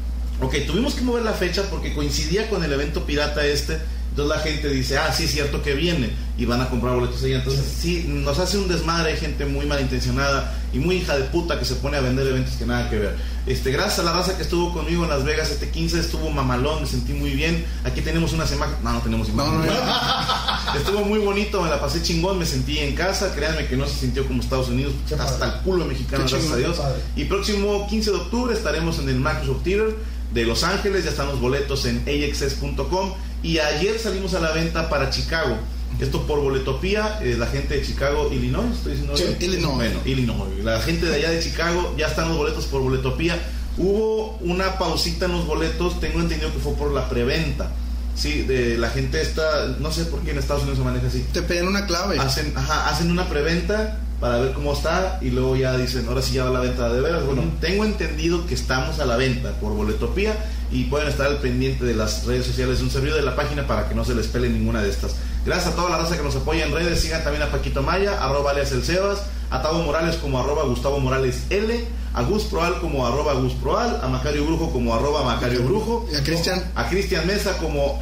Ok, tuvimos que mover la fecha porque coincidía con el evento pirata este. Entonces la gente dice, ah, sí, es cierto que viene y van a comprar boletos allá. Entonces sí, nos hace un desmadre. Hay gente muy malintencionada y muy hija de puta que se pone a vender eventos que nada que ver. Este, gracias a la raza que estuvo conmigo en Las Vegas este 15, estuvo mamalón, me sentí muy bien. Aquí tenemos unas imágenes. No, no tenemos No, imágenes. no, Estuvo muy bonito, me la pasé chingón, me sentí en casa. Créanme que no se sintió como Estados Unidos, Qué hasta padre. el culo mexicano, Qué gracias a chingón, Dios. qué padre. Y próximo 15 de octubre estaremos en el Microsoft Theater de Los Ángeles, ya están los boletos en axs.com. Y ayer salimos a la venta para Chicago. Esto por Boletopía, eh, la gente de Chicago, Illinois, estoy diciendo Sí? Illinois. Bueno, Illinois. La gente de allá de Chicago, ya están los boletos por Boletopía. Hubo una pausita en los boletos, tengo entendido que fue por la preventa. Sí, de la gente está, no sé por qué en Estados Unidos se maneja así. Te piden una clave. Hacen, ajá, hacen una preventa para ver cómo está y luego ya dicen, ahora sí ya va la venta de veras. Bueno, tengo entendido que estamos a la venta por Boletopía y pueden estar al pendiente de las redes sociales de un servidor de la página para que no se les pele ninguna de estas. Gracias a toda la raza que nos apoya en redes. Sigan también a Paquito Maya, arroba alias el Sebas, a Tavo Morales como arroba Gustavo Morales L, a Gus Proal como arroba Gus Proal, a Macario Brujo como arroba Macario Brujo, Y a Cristian. a Cristian Mesa como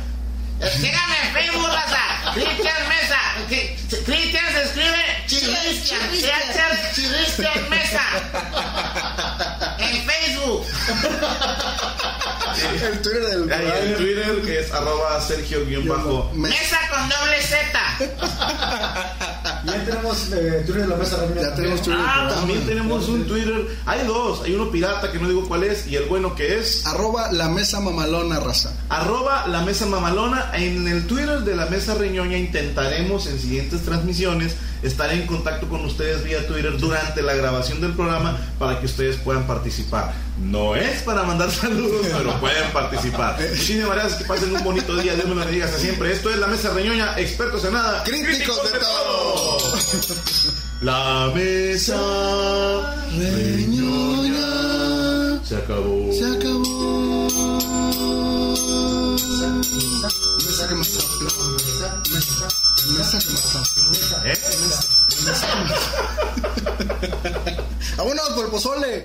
Síganme en Facebook, raza. Cristian Mesa. Cri- Cristian se escribe Chiristian. Chiristian Mesa. En Facebook. El Twitter del Ahí en Twitter que es arroba Sergio-Bajo. Me- Mesa con doble Z. Ya tenemos eh, Twitter de la mesa. Ya tenemos Twitter. Ah, también tenemos un Twitter. Hay dos. Hay uno pirata que no digo cuál es y el bueno que es Arroba la mesa mamalona raza. arroba la mesa mamalona. En el Twitter de la mesa reñoña intentaremos en siguientes transmisiones estar en contacto con ustedes vía Twitter durante la grabación del programa para que ustedes puedan participar. No es para mandar saludos, pero pueden participar. Muchísimas gracias, que pasen un bonito día. Dios me lo bendiga hasta siempre. Esto es la mesa reñoña, expertos en nada. Críticos de todo. La mesa reñoña se acabó. Se acabó. Mesa que me sopló. Mesa, mesa que me sopló. ¿Eh? ¡Vámonos por pozole!